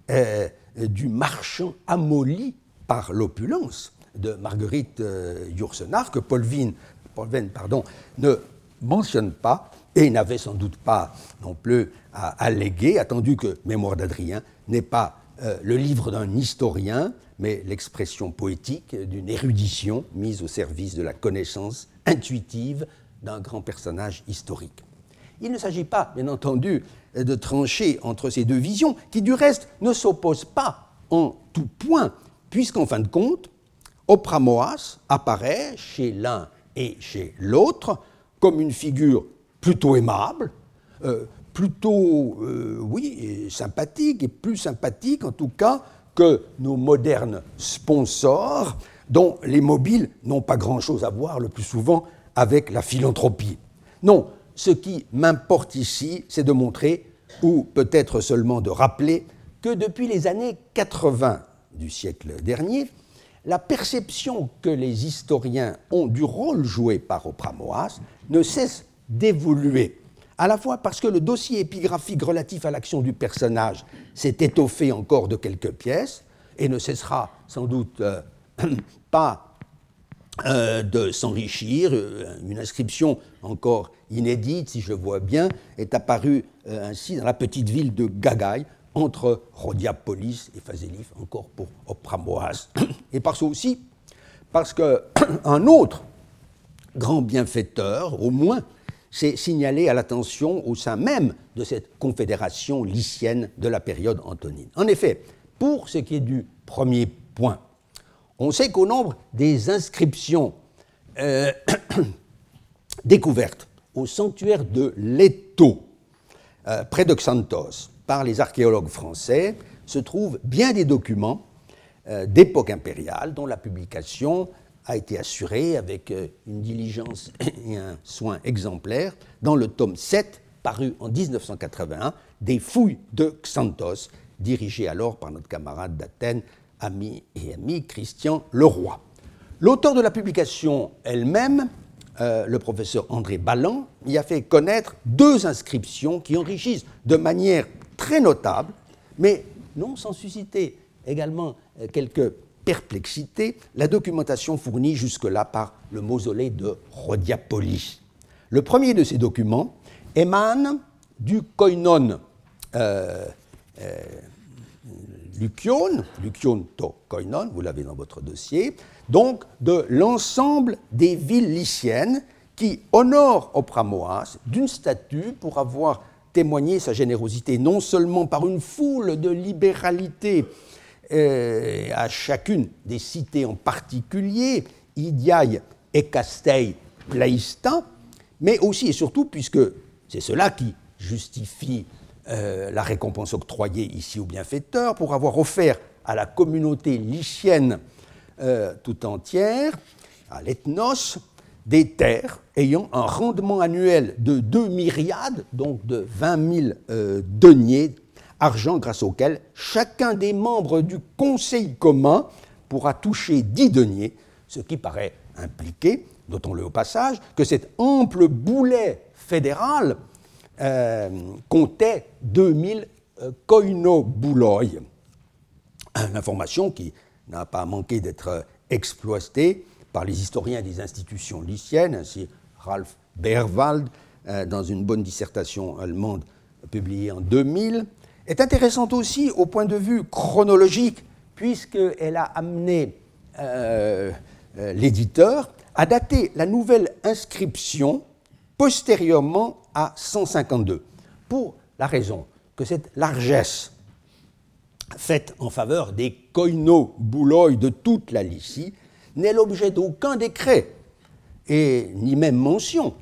[SPEAKER 2] euh, du marchand amolli par l'opulence de Marguerite euh, que Paul Venn, pardon, ne mentionne pas et n'avait sans doute pas non plus à alléguer, attendu que Mémoire d'Adrien n'est pas euh, le livre d'un historien, mais l'expression poétique d'une érudition mise au service de la connaissance intuitive d'un grand personnage historique. Il ne s'agit pas, bien entendu, de trancher entre ces deux visions, qui du reste ne s'opposent pas en tout point, puisqu'en fin de compte, Opramoas apparaît chez l'un et chez l'autre comme une figure plutôt aimable, euh, plutôt, euh, oui, sympathique, et plus sympathique en tout cas que nos modernes sponsors, dont les mobiles n'ont pas grand-chose à voir le plus souvent avec la philanthropie. Non, ce qui m'importe ici, c'est de montrer, ou peut-être seulement de rappeler, que depuis les années 80 du siècle dernier, la perception que les historiens ont du rôle joué par Opramoas ne cesse d'évoluer, à la fois parce que le dossier épigraphique relatif à l'action du personnage s'est étoffé encore de quelques pièces et ne cessera sans doute euh, pas euh, de s'enrichir. Euh, une inscription encore inédite, si je vois bien, est apparue ainsi dans la petite ville de Gagaï, entre Rhodiapolis et Phasélis, encore pour Opramoas. Et parce aussi parce qu'un autre grand bienfaiteur, au moins, s'est signalé à l'attention au sein même de cette confédération lycienne de la période antonine. En effet, pour ce qui est du premier point, on sait qu'au nombre des inscriptions euh, découvertes au sanctuaire de Leto, euh, près de Xanthos, par les archéologues français, se trouvent bien des documents euh, d'époque impériale dont la publication a été assurée avec euh, une diligence et un soin exemplaire dans le tome 7 paru en 1981 des fouilles de Xanthos, dirigé alors par notre camarade d'Athènes, ami et ami Christian Leroy. L'auteur de la publication elle-même, euh, le professeur André Ballan, y a fait connaître deux inscriptions qui enrichissent de manière très notable, mais non sans susciter également euh, quelques perplexité la documentation fournie jusque-là par le mausolée de Rhodiapolis. Le premier de ces documents émane du koinon euh, euh, to koinon, vous l'avez dans votre dossier, donc de l'ensemble des villes lyciennes qui honorent Opramoas d'une statue pour avoir témoigné sa générosité non seulement par une foule de libéralité euh, à chacune des cités en particulier, Idiaï et Castell Plaista, mais aussi et surtout puisque c'est cela qui justifie euh, la récompense octroyée ici au bienfaiteur pour avoir offert à la communauté lycienne euh, tout entière, à l'ethnos, des terres ayant un rendement annuel de 2 myriades, donc de 20 000 deniers argent grâce auquel chacun des membres du Conseil commun pourra toucher 10 deniers, ce qui paraît impliquer notons-le au passage, que cet ample boulet fédéral euh, comptait 2000 euh, koino-bouloi. Une information qui n'a pas manqué d'être exploitée par les historiens des institutions lycéennes, ainsi Ralph Berwald, euh, dans une bonne dissertation allemande publiée en 2000, est intéressante aussi au point de vue chronologique, puisqu'elle a amené euh, euh, l'éditeur à dater la nouvelle inscription postérieurement à 152, pour la raison que cette largesse faite en faveur des koino bouloi de toute la Lycie n'est l'objet d'aucun décret et ni même mention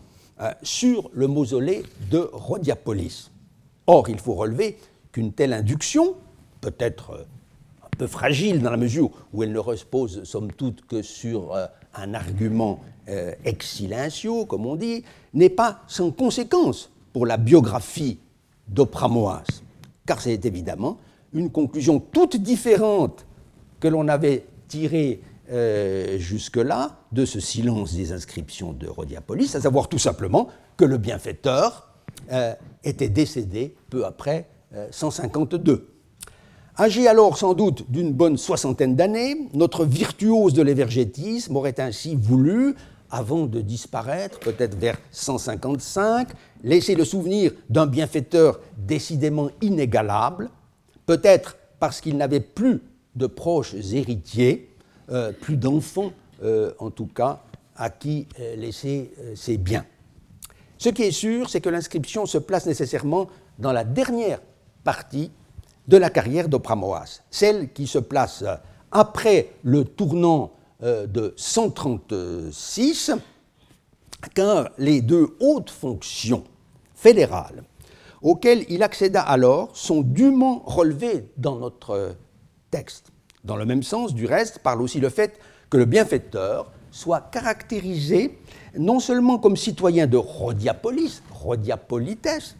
[SPEAKER 2] euh, sur le mausolée de Rhodiapolis. Or, il faut relever qu'une telle induction, peut-être euh, un peu fragile dans la mesure où elle ne repose somme toute que sur euh, un argument ex comme on dit, n'est pas sans conséquence pour la biographie d'Opramoas, car c'est évidemment une conclusion toute différente que l'on avait tirée euh, jusque-là de ce silence des inscriptions de Rhodiapolis, à savoir tout simplement que le bienfaiteur euh, était décédé peu après 152. Euh, Âgé alors sans doute d'une bonne soixantaine d'années, notre virtuose de l'évergétisme aurait ainsi voulu, avant de disparaître, peut-être vers 155, laisser le souvenir d'un bienfaiteur décidément inégalable, peut-être parce qu'il n'avait plus de proches héritiers, euh, plus d'enfants, euh, en tout cas, à qui euh, laisser ses biens. Ce qui est sûr, c'est que l'inscription se place nécessairement dans la dernière partie de la carrière d'Opramoas, celle qui se place après le tournant de 136, car les deux hautes fonctions fédérales auxquelles il accéda alors sont dûment relevées dans notre texte. Dans le même sens, du reste, parle aussi le fait que le bienfaiteur soit caractérisé non seulement comme citoyen de Rhodiapolis, Rhodiapolites,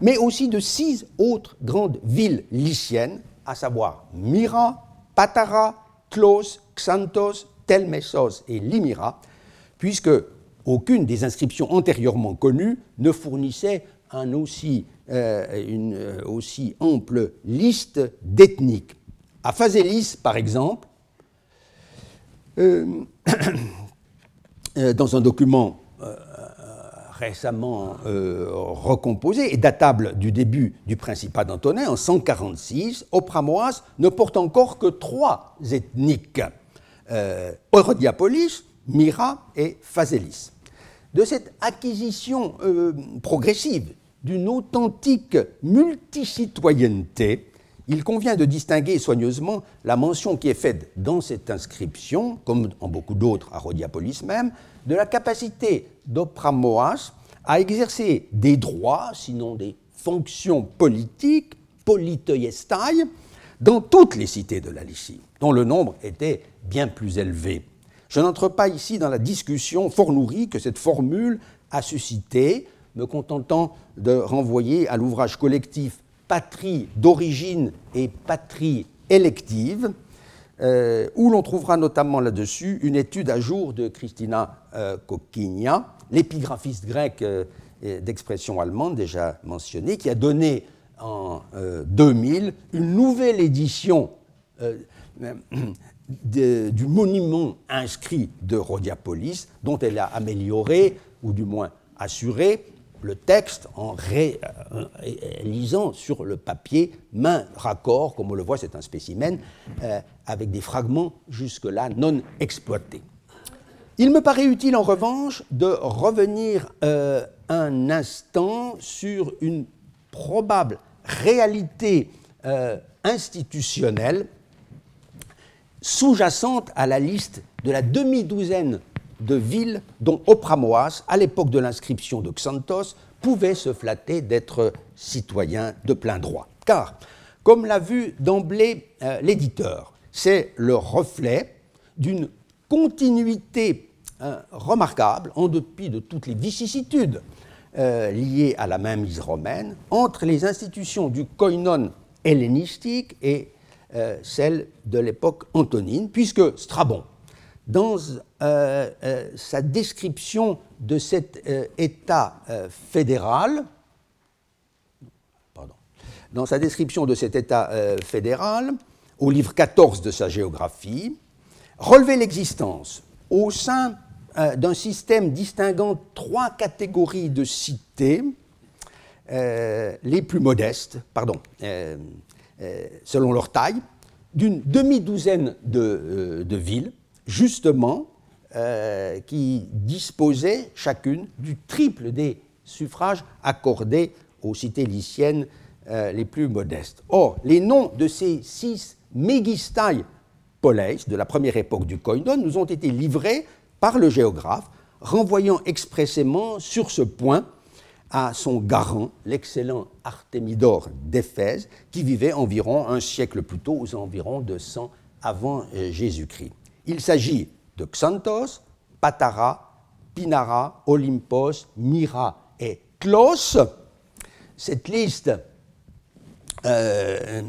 [SPEAKER 2] mais aussi de six autres grandes villes lyciennes, à savoir Myra, Patara, Clos, Xanthos, Telmessos et Limira, puisque aucune des inscriptions antérieurement connues ne fournissait euh, une euh, aussi ample liste d'ethniques. À Phasélis, par exemple, euh, euh, dans un document euh, récemment recomposé et datable du début du Principat d'Antonin, en 146, Opramoas ne porte encore que trois ethniques, Eurodiapolis, Myra et Phasélis. De cette acquisition progressive d'une authentique multicitoyenneté, il convient de distinguer soigneusement la mention qui est faite dans cette inscription, comme en beaucoup d'autres à Rhodiapolis même, de la capacité d'Opramoas à exercer des droits, sinon des fonctions politiques, politoiestai, dans toutes les cités de la Lycie, dont le nombre était bien plus élevé. Je n'entre pas ici dans la discussion fort nourrie que cette formule a suscité, me contentant de renvoyer à l'ouvrage collectif patrie d'origine et patrie élective, euh, où l'on trouvera notamment là-dessus une étude à jour de Christina euh, l'épigraphiste grecque euh, d'expression allemande déjà mentionnée, qui a donné en 2000 euh, une nouvelle édition du monument inscrit de Rhodiapolis, dont elle a amélioré, ou du moins assuré, le texte en euh, lisant sur le papier main raccord, comme on le voit, c'est un spécimen, euh, avec des fragments jusque-là non exploités. Il me paraît utile en revanche de revenir euh, un instant sur une probable réalité institutionnelle sous-jacente à la liste de la demi-douzaine de villes dont Opramoas, à l'époque de l'inscription de Xanthos, pouvait se flatter d'être citoyen de plein droit. Car, comme l'a vu d'emblée euh, l'éditeur, c'est le reflet d'une continuité euh, remarquable, en dépit de toutes les vicissitudes euh, liées à la mainmise romaine, entre les institutions du koinon hellénistique et celles de l'époque antonine, puisque Strabon, dans sa description de cet État fédéral, dans sa description de cet État fédéral, au livre 14 de sa géographie, relever l'existence au sein euh, d'un système distinguant trois catégories de cités, euh, les plus modestes, pardon, euh, selon leur taille, d'une demi-douzaine de, de, villes, justement, qui disposaient chacune du triple des suffrages accordés aux cités lyciennes les plus modestes. Or, les noms de ces six mégistai poleis de la première époque du koinon nous ont été livrés par le géographe, renvoyant expressément sur ce point à son garant, l'excellent Artémidore d'Éphèse, qui vivait environ un siècle plus tôt, aux environs de 100 avant euh, Jésus-Christ. Il s'agit de Xanthos, Patara, Pinara, Olympos, Myra et Klos. Cette liste euh,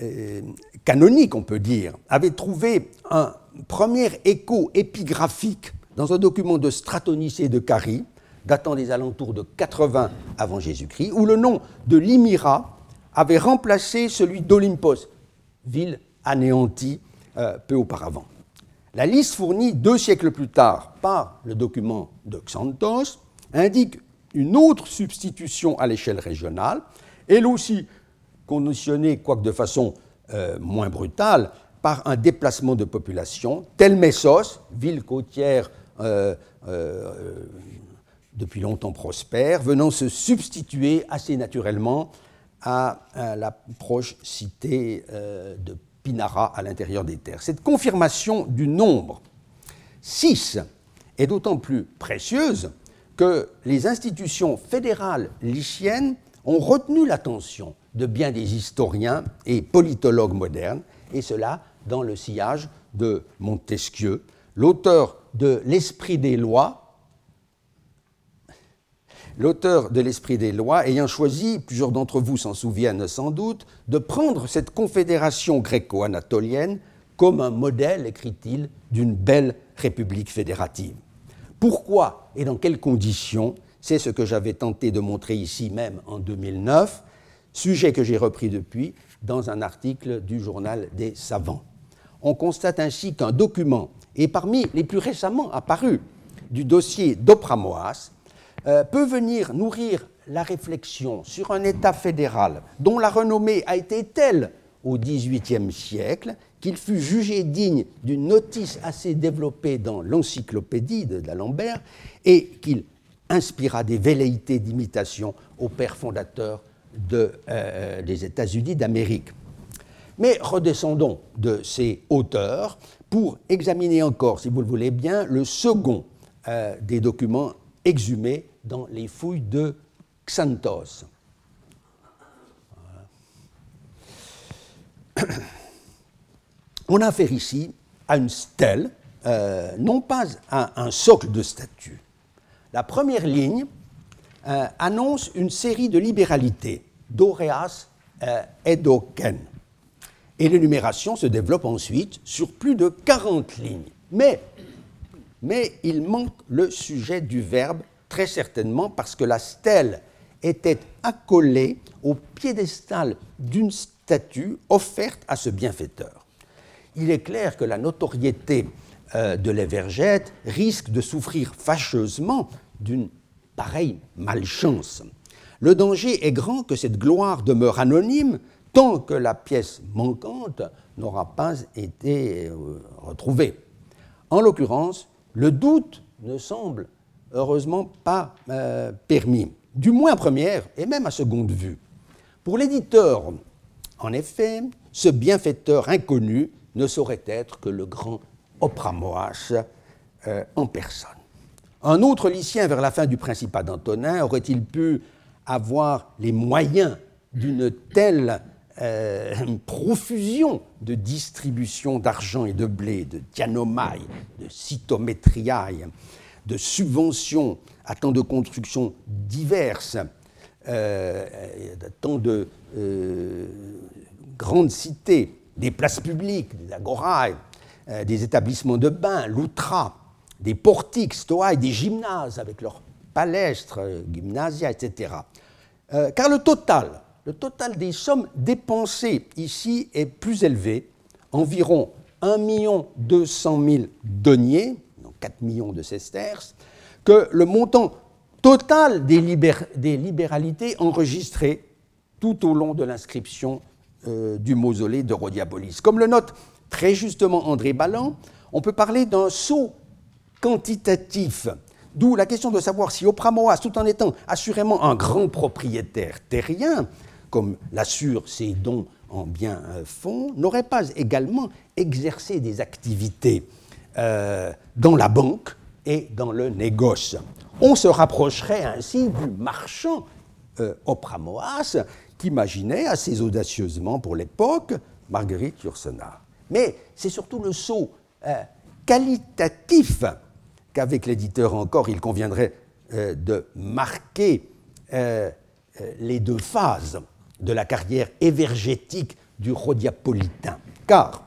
[SPEAKER 2] euh, canonique, on peut dire, avait trouvé un premier écho épigraphique dans un document de Stratonicé de Carie, datant des alentours de 80 avant Jésus-Christ, où le nom de Limira avait remplacé celui d'Olympos, ville anéantie euh, peu auparavant. La liste fournie deux siècles plus tard par le document de Xanthos indique une autre substitution à l'échelle régionale, elle aussi conditionnée, quoique de façon euh, moins brutale, par un déplacement de population, tel Messos, ville côtière euh, euh, depuis longtemps prospère, venant se substituer assez naturellement à, la proche cité de Pinara à l'intérieur des terres. Cette confirmation du nombre 6 est d'autant plus précieuse que les institutions fédérales lyciennes ont retenu l'attention de bien des historiens et politologues modernes, et cela dans le sillage de Montesquieu, l'auteur de L'Esprit des lois, l'auteur de l'Esprit des lois ayant choisi, plusieurs d'entre vous s'en souviennent sans doute, de prendre cette confédération gréco-anatolienne comme un modèle, écrit-il, d'une belle république fédérative. Pourquoi et dans quelles conditions C'est ce que j'avais tenté de montrer ici même en 2009 sujet que j'ai repris depuis dans un article du journal des savants. On constate ainsi qu'un document, et parmi les plus récemment apparus du dossier d'Opramoas, euh, peut venir nourrir la réflexion sur un État fédéral dont la renommée a été telle au XVIIIe siècle qu'il fut jugé digne d'une notice assez développée dans l'encyclopédie de d'Alembert et qu'il inspira des velléités d'imitation au père fondateur euh, des États-Unis d'Amérique. Mais redescendons de ces hauteurs pour examiner encore, si vous le voulez bien, le second euh, des documents exhumés dans les fouilles de Xanthos. On a affaire ici à une stèle, euh, non pas à un socle de statue. La première ligne euh, annonce une série de libéralités, d'Oreas euh, et. Et l'énumération se développe ensuite sur plus de 40 lignes. Mais, mais il manque le sujet du verbe, très certainement parce que la stèle était accolée au piédestal d'une statue offerte à ce bienfaiteur. Il est clair que la notoriété euh, de l'Evergette risque de souffrir fâcheusement d'une pareille malchance. Le danger est grand que cette gloire demeure anonyme tant que la pièce manquante n'aura pas été euh, retrouvée. En l'occurrence, le doute ne semble heureusement pas euh, permis, du moins à première et même à seconde vue. Pour l'éditeur, en effet, ce bienfaiteur inconnu ne saurait être que le grand Opramoas euh, en personne. Un autre lycien vers la fin du Principat d'Antonin aurait-il pu avoir les moyens d'une telle euh, profusion de distribution d'argent et de blé, de dianomai, de cytométriae, de subventions à tant de constructions diverses, euh, tant de euh, grandes cités, des places publiques, des agorae, euh, des établissements de bains, l'outra, des portiques, stoa et des gymnases avec leurs palestres, gymnasia, etc. car le total, le total des sommes dépensées ici est plus élevé, environ 1 200 000 deniers, donc 4 millions de sesterces, que le montant total des, libéralités enregistrées tout au long de l'inscription euh, du mausolée de Rhodiapolis. Comme le note très justement André Balland, on peut parler d'un saut quantitatif, d'où la question de savoir si Opramoas, tout en étant assurément un grand propriétaire terrien, comme l'assurent ses dons en biens euh, fonds, n'aurait pas également exercé des activités euh, dans la banque et dans le négoce. On se rapprocherait ainsi du marchand euh, Opramoas qu'imaginait assez audacieusement pour l'époque Marguerite Yourcenar. Mais c'est surtout le saut euh, qualitatif qu'avec l'éditeur encore il conviendrait de marquer les deux phases de la carrière évergétique du rhodiapolitain. Car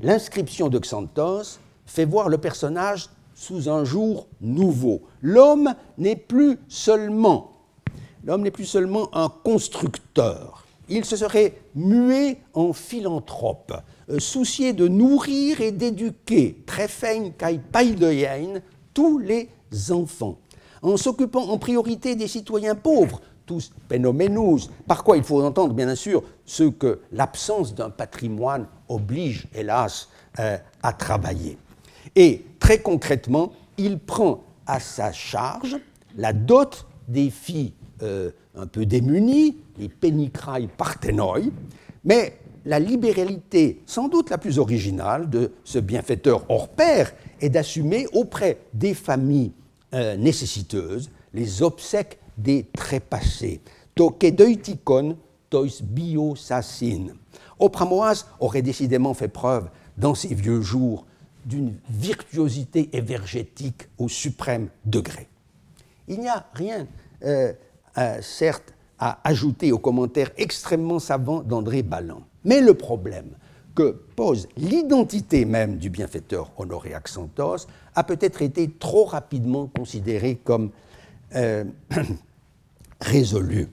[SPEAKER 2] l'inscription de Xanthos fait voir le personnage sous un jour nouveau. L'homme n'est plus seulement l'homme n'est plus seulement un constructeur. Il se serait mué en philanthrope, euh, soucié de nourrir et d'éduquer, tous les enfants, en s'occupant en priorité des citoyens pauvres, tous penomenus, par quoi il faut entendre bien sûr ce que l'absence d'un patrimoine oblige, hélas, euh, à travailler. Et très concrètement, il prend à sa charge la dot des filles euh, un peu démunies, les penicrae parthenoi, mais la libéralité sans doute la plus originale de ce bienfaiteur hors pair est d'assumer auprès des familles euh, nécessiteuses les obsèques des trépassés. Tokedeutikon tois biosassin. Opramoas aurait décidément fait preuve dans ses vieux jours d'une virtuosité évergétique au suprême degré. Il n'y a rien, euh, euh, certes, à ajouter aux commentaires extrêmement savants d'André Balland. Mais le problème que pose l'identité même du bienfaiteur Honoré Accentos a peut-être été trop rapidement considéré comme euh, résolu.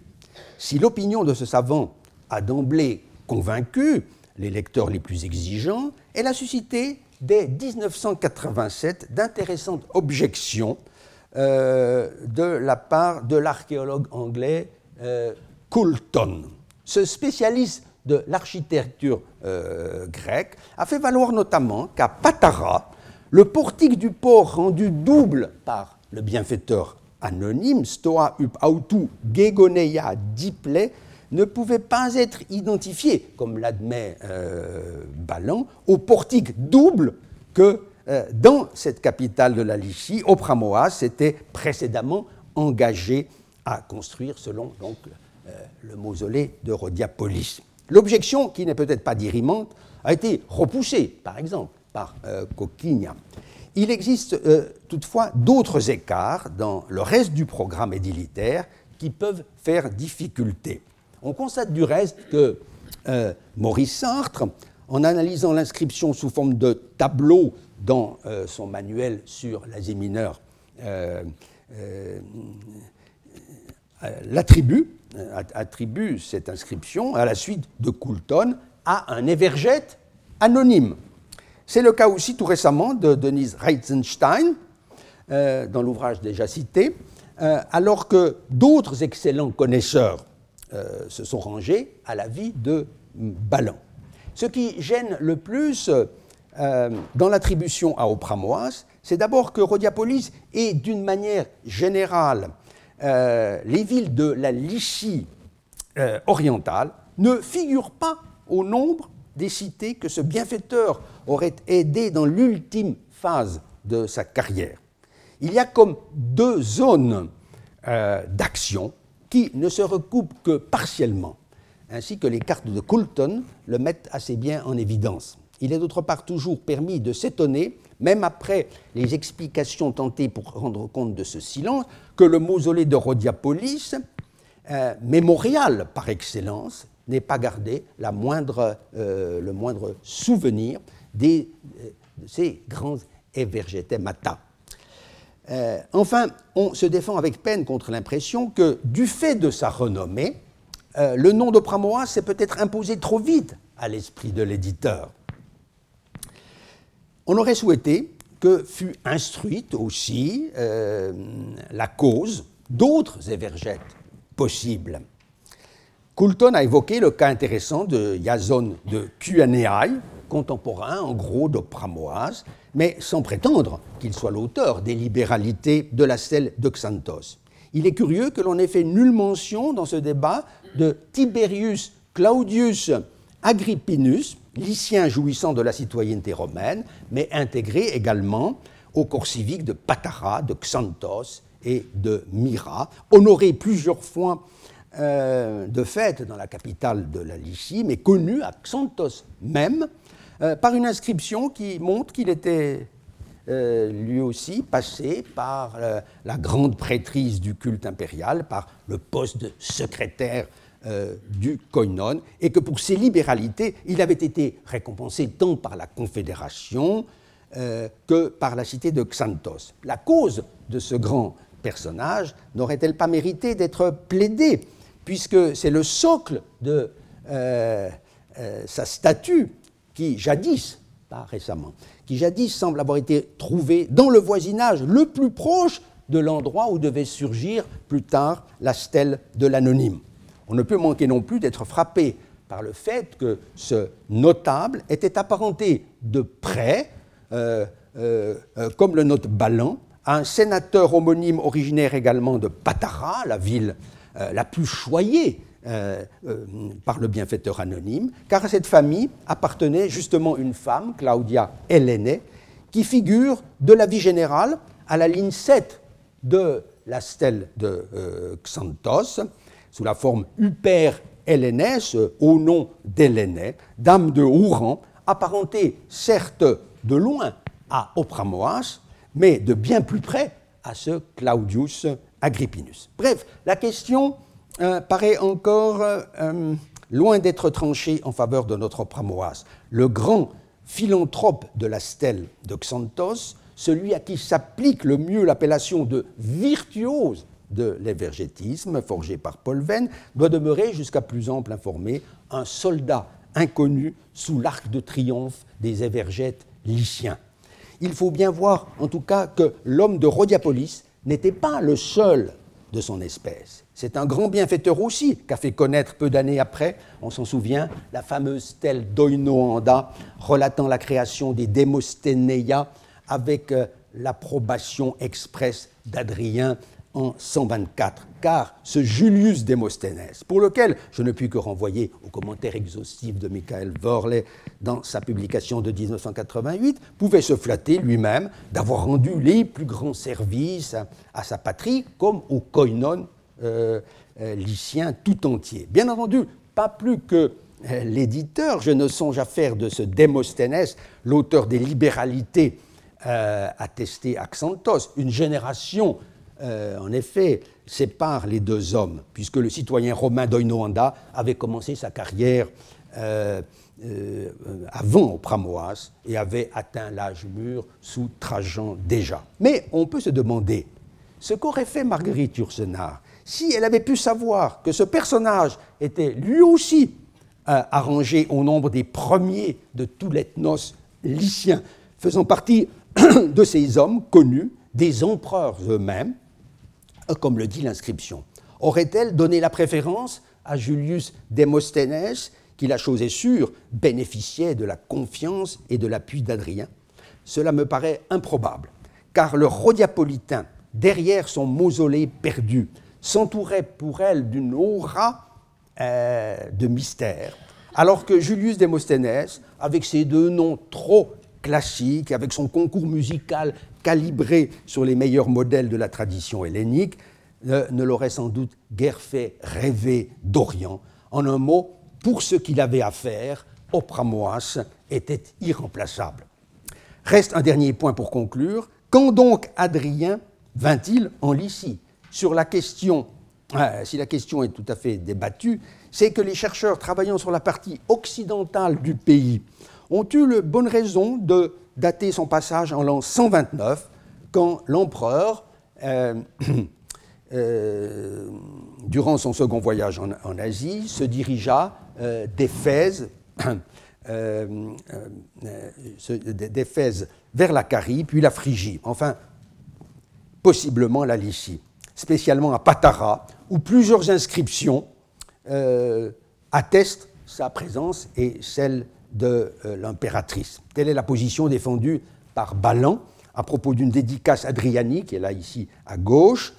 [SPEAKER 2] Si l'opinion de ce savant a d'emblée convaincu les lecteurs les plus exigeants, elle a suscité dès 1987 d'intéressantes objections euh, de la part de l'archéologue anglais euh, Coulton. Ce spécialiste de l'architecture euh, grecque a fait valoir notamment qu'à Patara, le portique du port rendu double par le bienfaiteur anonyme, Stoa up autu gegoneia diple, ne pouvait pas être identifié, comme l'admet euh, Ballan, au portique double que euh, dans cette capitale de la Lycie, Opramoas s'était précédemment engagé à construire selon donc, euh, le mausolée de Rhodiapolis. L'objection, qui n'est peut-être pas dirimante, a été repoussée, par exemple, par euh, Il existe toutefois d'autres écarts dans le reste du programme édilitaire qui peuvent faire difficulté. On constate du reste que euh, Maurice Sartre, en analysant l'inscription sous forme de tableau dans euh, son manuel sur l'Asie mineure, euh, attribue cette inscription à la suite de Coulton à un évergète anonyme. C'est le cas aussi tout récemment de Denise Reitzenstein, dans l'ouvrage déjà cité, alors que d'autres excellents connaisseurs euh, se sont rangés à la vie de Ballan. Ce qui gêne le plus euh, dans l'attribution à Opramoas, c'est d'abord que Rhodiapolis et d'une manière générale euh, les villes de la Lycie orientale ne figurent pas au nombre des cités que ce bienfaiteur aurait aidé dans l'ultime phase de sa carrière. Il y a comme deux zones d'action qui ne se recoupe que partiellement, ainsi que les cartes de Coulton le mettent assez bien en évidence. Il est d'autre part toujours permis de s'étonner, même après les explications tentées pour rendre compte de ce silence, que le mausolée de Rhodiapolis, euh, mémorial par excellence, n'ait pas gardé la moindre, euh, le moindre souvenir des de ces grands. Euh, enfin, on se défend avec peine contre l'impression que, du fait de sa renommée, euh, le nom de Pramoa s'est peut-être imposé trop vite à l'esprit de l'éditeur. On aurait souhaité que fût instruite aussi euh, la cause d'autres évergettes possibles. Coulton a évoqué le cas intéressant de Yazon de Kuaneai, contemporain en gros de Pramoise, mais sans prétendre qu'il soit l'auteur des libéralités de la stèle de Xanthos. Il est curieux que l'on ait fait nulle mention dans ce débat de Tiberius Claudius Agrippinus, lycien jouissant de la citoyenneté romaine, mais intégré également au corps civique de Patara, de Xanthos et de Myra, honoré plusieurs fois euh, de fête dans la capitale de la Lycie, mais connu à Xanthos même euh, par une inscription qui montre qu'il était euh, lui aussi passé par euh, la grande prêtrise du culte impérial, par le poste de secrétaire du koinon, et que pour ses libéralités, il avait été récompensé tant par la Confédération que par la cité de Xanthos. La cause de ce grand personnage n'aurait-elle pas mérité d'être plaidée, puisque c'est le socle de sa statue qui jadis, pas récemment, qui jadis semble avoir été trouvé dans le voisinage le plus proche de l'endroit où devait surgir plus tard la stèle de l'anonyme. On ne peut manquer non plus d'être frappé par le fait que ce notable était apparenté de près, euh, euh, euh, comme le note Ballan, à un sénateur homonyme originaire également de Patara, la ville la plus choyée euh, euh, par le bienfaiteur anonyme, car à cette famille appartenait justement une femme, Claudia Helene, qui figure de la vie générale à la ligne 7 de la stèle de euh, Xanthos, sous la forme Uper Hélénès, au nom d'Hélénée, dame de haut rang, apparentée certes de loin à Opramoas, mais de bien plus près à ce Claudius Agrippinus. Bref, la question euh, paraît encore euh, euh, loin d'être tranché en faveur de notre pramoise. Le grand philanthrope de la stèle de Xanthos, celui à qui s'applique le mieux l'appellation de virtuose de l'évergétisme, forgé par Paul Venn, doit demeurer, jusqu'à plus ample informé, un soldat inconnu sous l'arc de triomphe des évergètes lyciens. Il faut bien voir, en tout cas, que l'homme de Rhodiapolis n'était pas le seul de son espèce. C'est un grand bienfaiteur aussi qu'a fait connaître peu d'années après, on s'en souvient, la fameuse stèle d'Oinoanda relatant la création des Démostheneia avec euh, l'approbation expresse d'Adrien en 124, car ce Julius Démosthenes, pour lequel je ne puis que renvoyer au commentaire exhaustif de Michael Worley dans sa publication de 1988, pouvait se flatter lui-même d'avoir rendu les plus grands services à, sa patrie comme au koinon euh, euh, lycien tout entier. Bien entendu, pas plus que euh, l'éditeur, je ne songe à faire de ce Démosthenes l'auteur des libéralités attestées à Xanthos, une génération en effet, sépare les deux hommes, puisque le citoyen romain d'Oinoanda avait commencé sa carrière avant Pramoas et avait atteint l'âge mûr sous Trajan déjà. Mais on peut se demander ce qu'aurait fait Marguerite Yourcenar si elle avait pu savoir que ce personnage était lui aussi arrangé au nombre des premiers de tout l'ethnos lycien, faisant partie de ces hommes connus, des empereurs eux-mêmes, comme le dit l'inscription. Aurait-elle donné la préférence à Julius Démosthenes, qui, la chose est sûre, bénéficiait de la confiance et de l'appui d'Adrien? Cela me paraît improbable, car le Rhodiapolitain, derrière son mausolée perdu, s'entourait pour elle d'une aura euh, de mystère, alors que Julius Démosthenes, avec ses deux noms trop classiques, avec son concours musical calibré sur les meilleurs modèles de la tradition hellénique, ne, l'aurait sans doute guère fait rêver d'Orient. En un mot, pour ce qu'il avait à faire, Opramoas était irremplaçable. Reste un dernier point pour conclure. Quand donc Adrien vint-il en Lycie? Sur la question, euh, si la question est tout à fait débattue, c'est que les chercheurs travaillant sur la partie occidentale du pays ont eu la bonne raison de dater son passage en l'an 129, quand l'empereur, euh, euh, durant son second voyage en, Asie, se dirigea d'Éphèse vers la Carie, puis la Phrygie, enfin, possiblement la Lycie, spécialement à Patara, où plusieurs inscriptions attestent sa présence et celle de euh, l'impératrice. Telle est la position défendue par Balan à propos d'une dédicace adrianique, qui est là ici à gauche,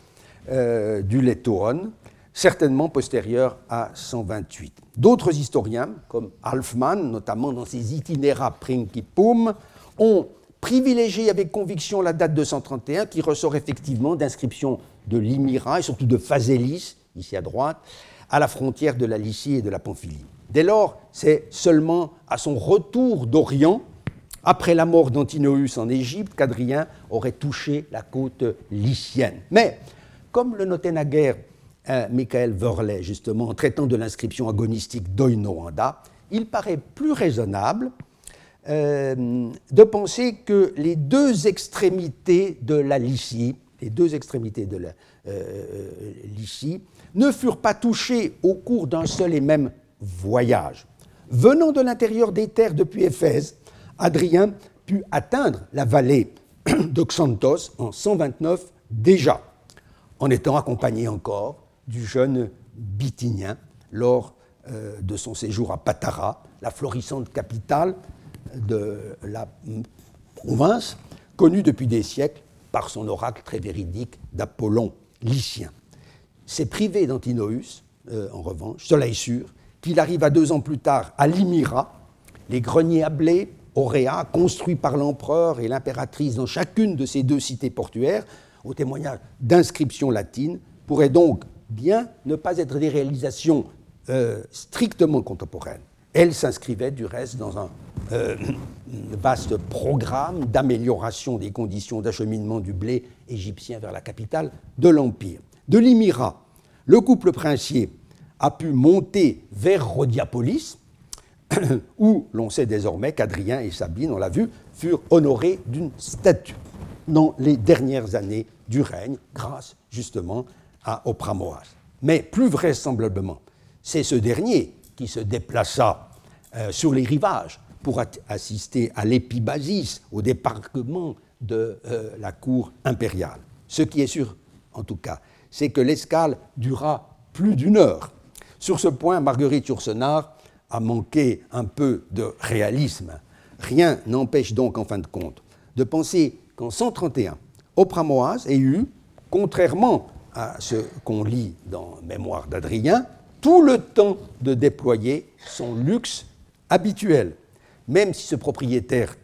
[SPEAKER 2] euh, du Lettoon, certainement postérieure à 128. D'autres historiens, comme Alfman, notamment dans ses Itinera Principum, ont privilégié avec conviction la date de 131, qui ressort effectivement d'inscriptions de Limira et surtout de Phasélis, ici à droite, à la frontière de la Lycie et de la Pamphylie. Dès lors, c'est seulement à son retour d'Orient, après la mort d'Antinoüs en Égypte, qu'Adrien aurait touché la côte lycienne. Mais, comme le notait naguère euh, Michael Verlet, justement, en traitant de l'inscription agonistique d'Oinoanda, il paraît plus raisonnable euh, de penser que les deux extrémités de la Lycie, les deux extrémités de la euh, Lycie, ne furent pas touchées au cours d'un seul et même voyage. Venant de l'intérieur des terres depuis Éphèse, Adrien put atteindre la vallée d'Oxantos en 129 déjà, en étant accompagné encore du jeune Bithynien lors euh, de son séjour à Patara, la florissante capitale de la province, connue depuis des siècles par son oracle très véridique d'Apollon lycien. C'est privé d'Antinoüs, euh, en revanche, cela est sûr, qu'il arriva deux ans plus tard à Limira, les greniers à blé, Auréa, construits par l'empereur et l'impératrice dans chacune de ces deux cités portuaires, au témoignage d'inscriptions latines, pourraient donc bien ne pas être des réalisations euh, strictement contemporaines. Elles s'inscrivaient du reste dans un euh, vaste programme d'amélioration des conditions d'acheminement du blé égyptien vers la capitale de l'Empire. De Limira, le couple princier a pu monter vers Rhodiapolis, où l'on sait désormais qu'Adrien et Sabine, on l'a vu, furent honorés d'une statue dans les dernières années du règne, grâce justement à Opramoas. Mais plus vraisemblablement, c'est ce dernier qui se déplaça euh, sur les rivages pour assister à l'épibasis, au débarquement de euh, la cour impériale. Ce qui est sûr, en tout cas, c'est que l'escale dura plus d'une heure sur ce point, Marguerite Yourcenar a manqué un peu de réalisme. Rien n'empêche donc, en fin de compte, de penser qu'en 131, Opramoise ait eu, contrairement à ce qu'on lit dans Mémoire d'Adrien, tout le temps de déployer son luxe habituel. Même si ce propriétaire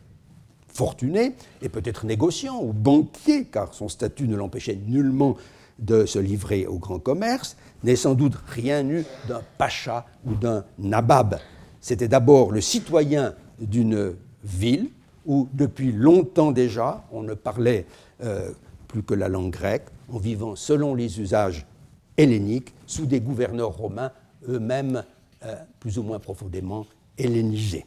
[SPEAKER 2] fortuné, et peut-être négociant ou banquier, car son statut ne l'empêchait nullement de se livrer au grand commerce, n'est sans doute rien eu d'un pacha ou d'un nabab. C'était d'abord le citoyen d'une ville où, depuis longtemps déjà, on ne parlait euh, plus que la langue grecque, en vivant selon les usages helléniques, sous des gouverneurs romains eux-mêmes euh, plus ou moins profondément hellénisés.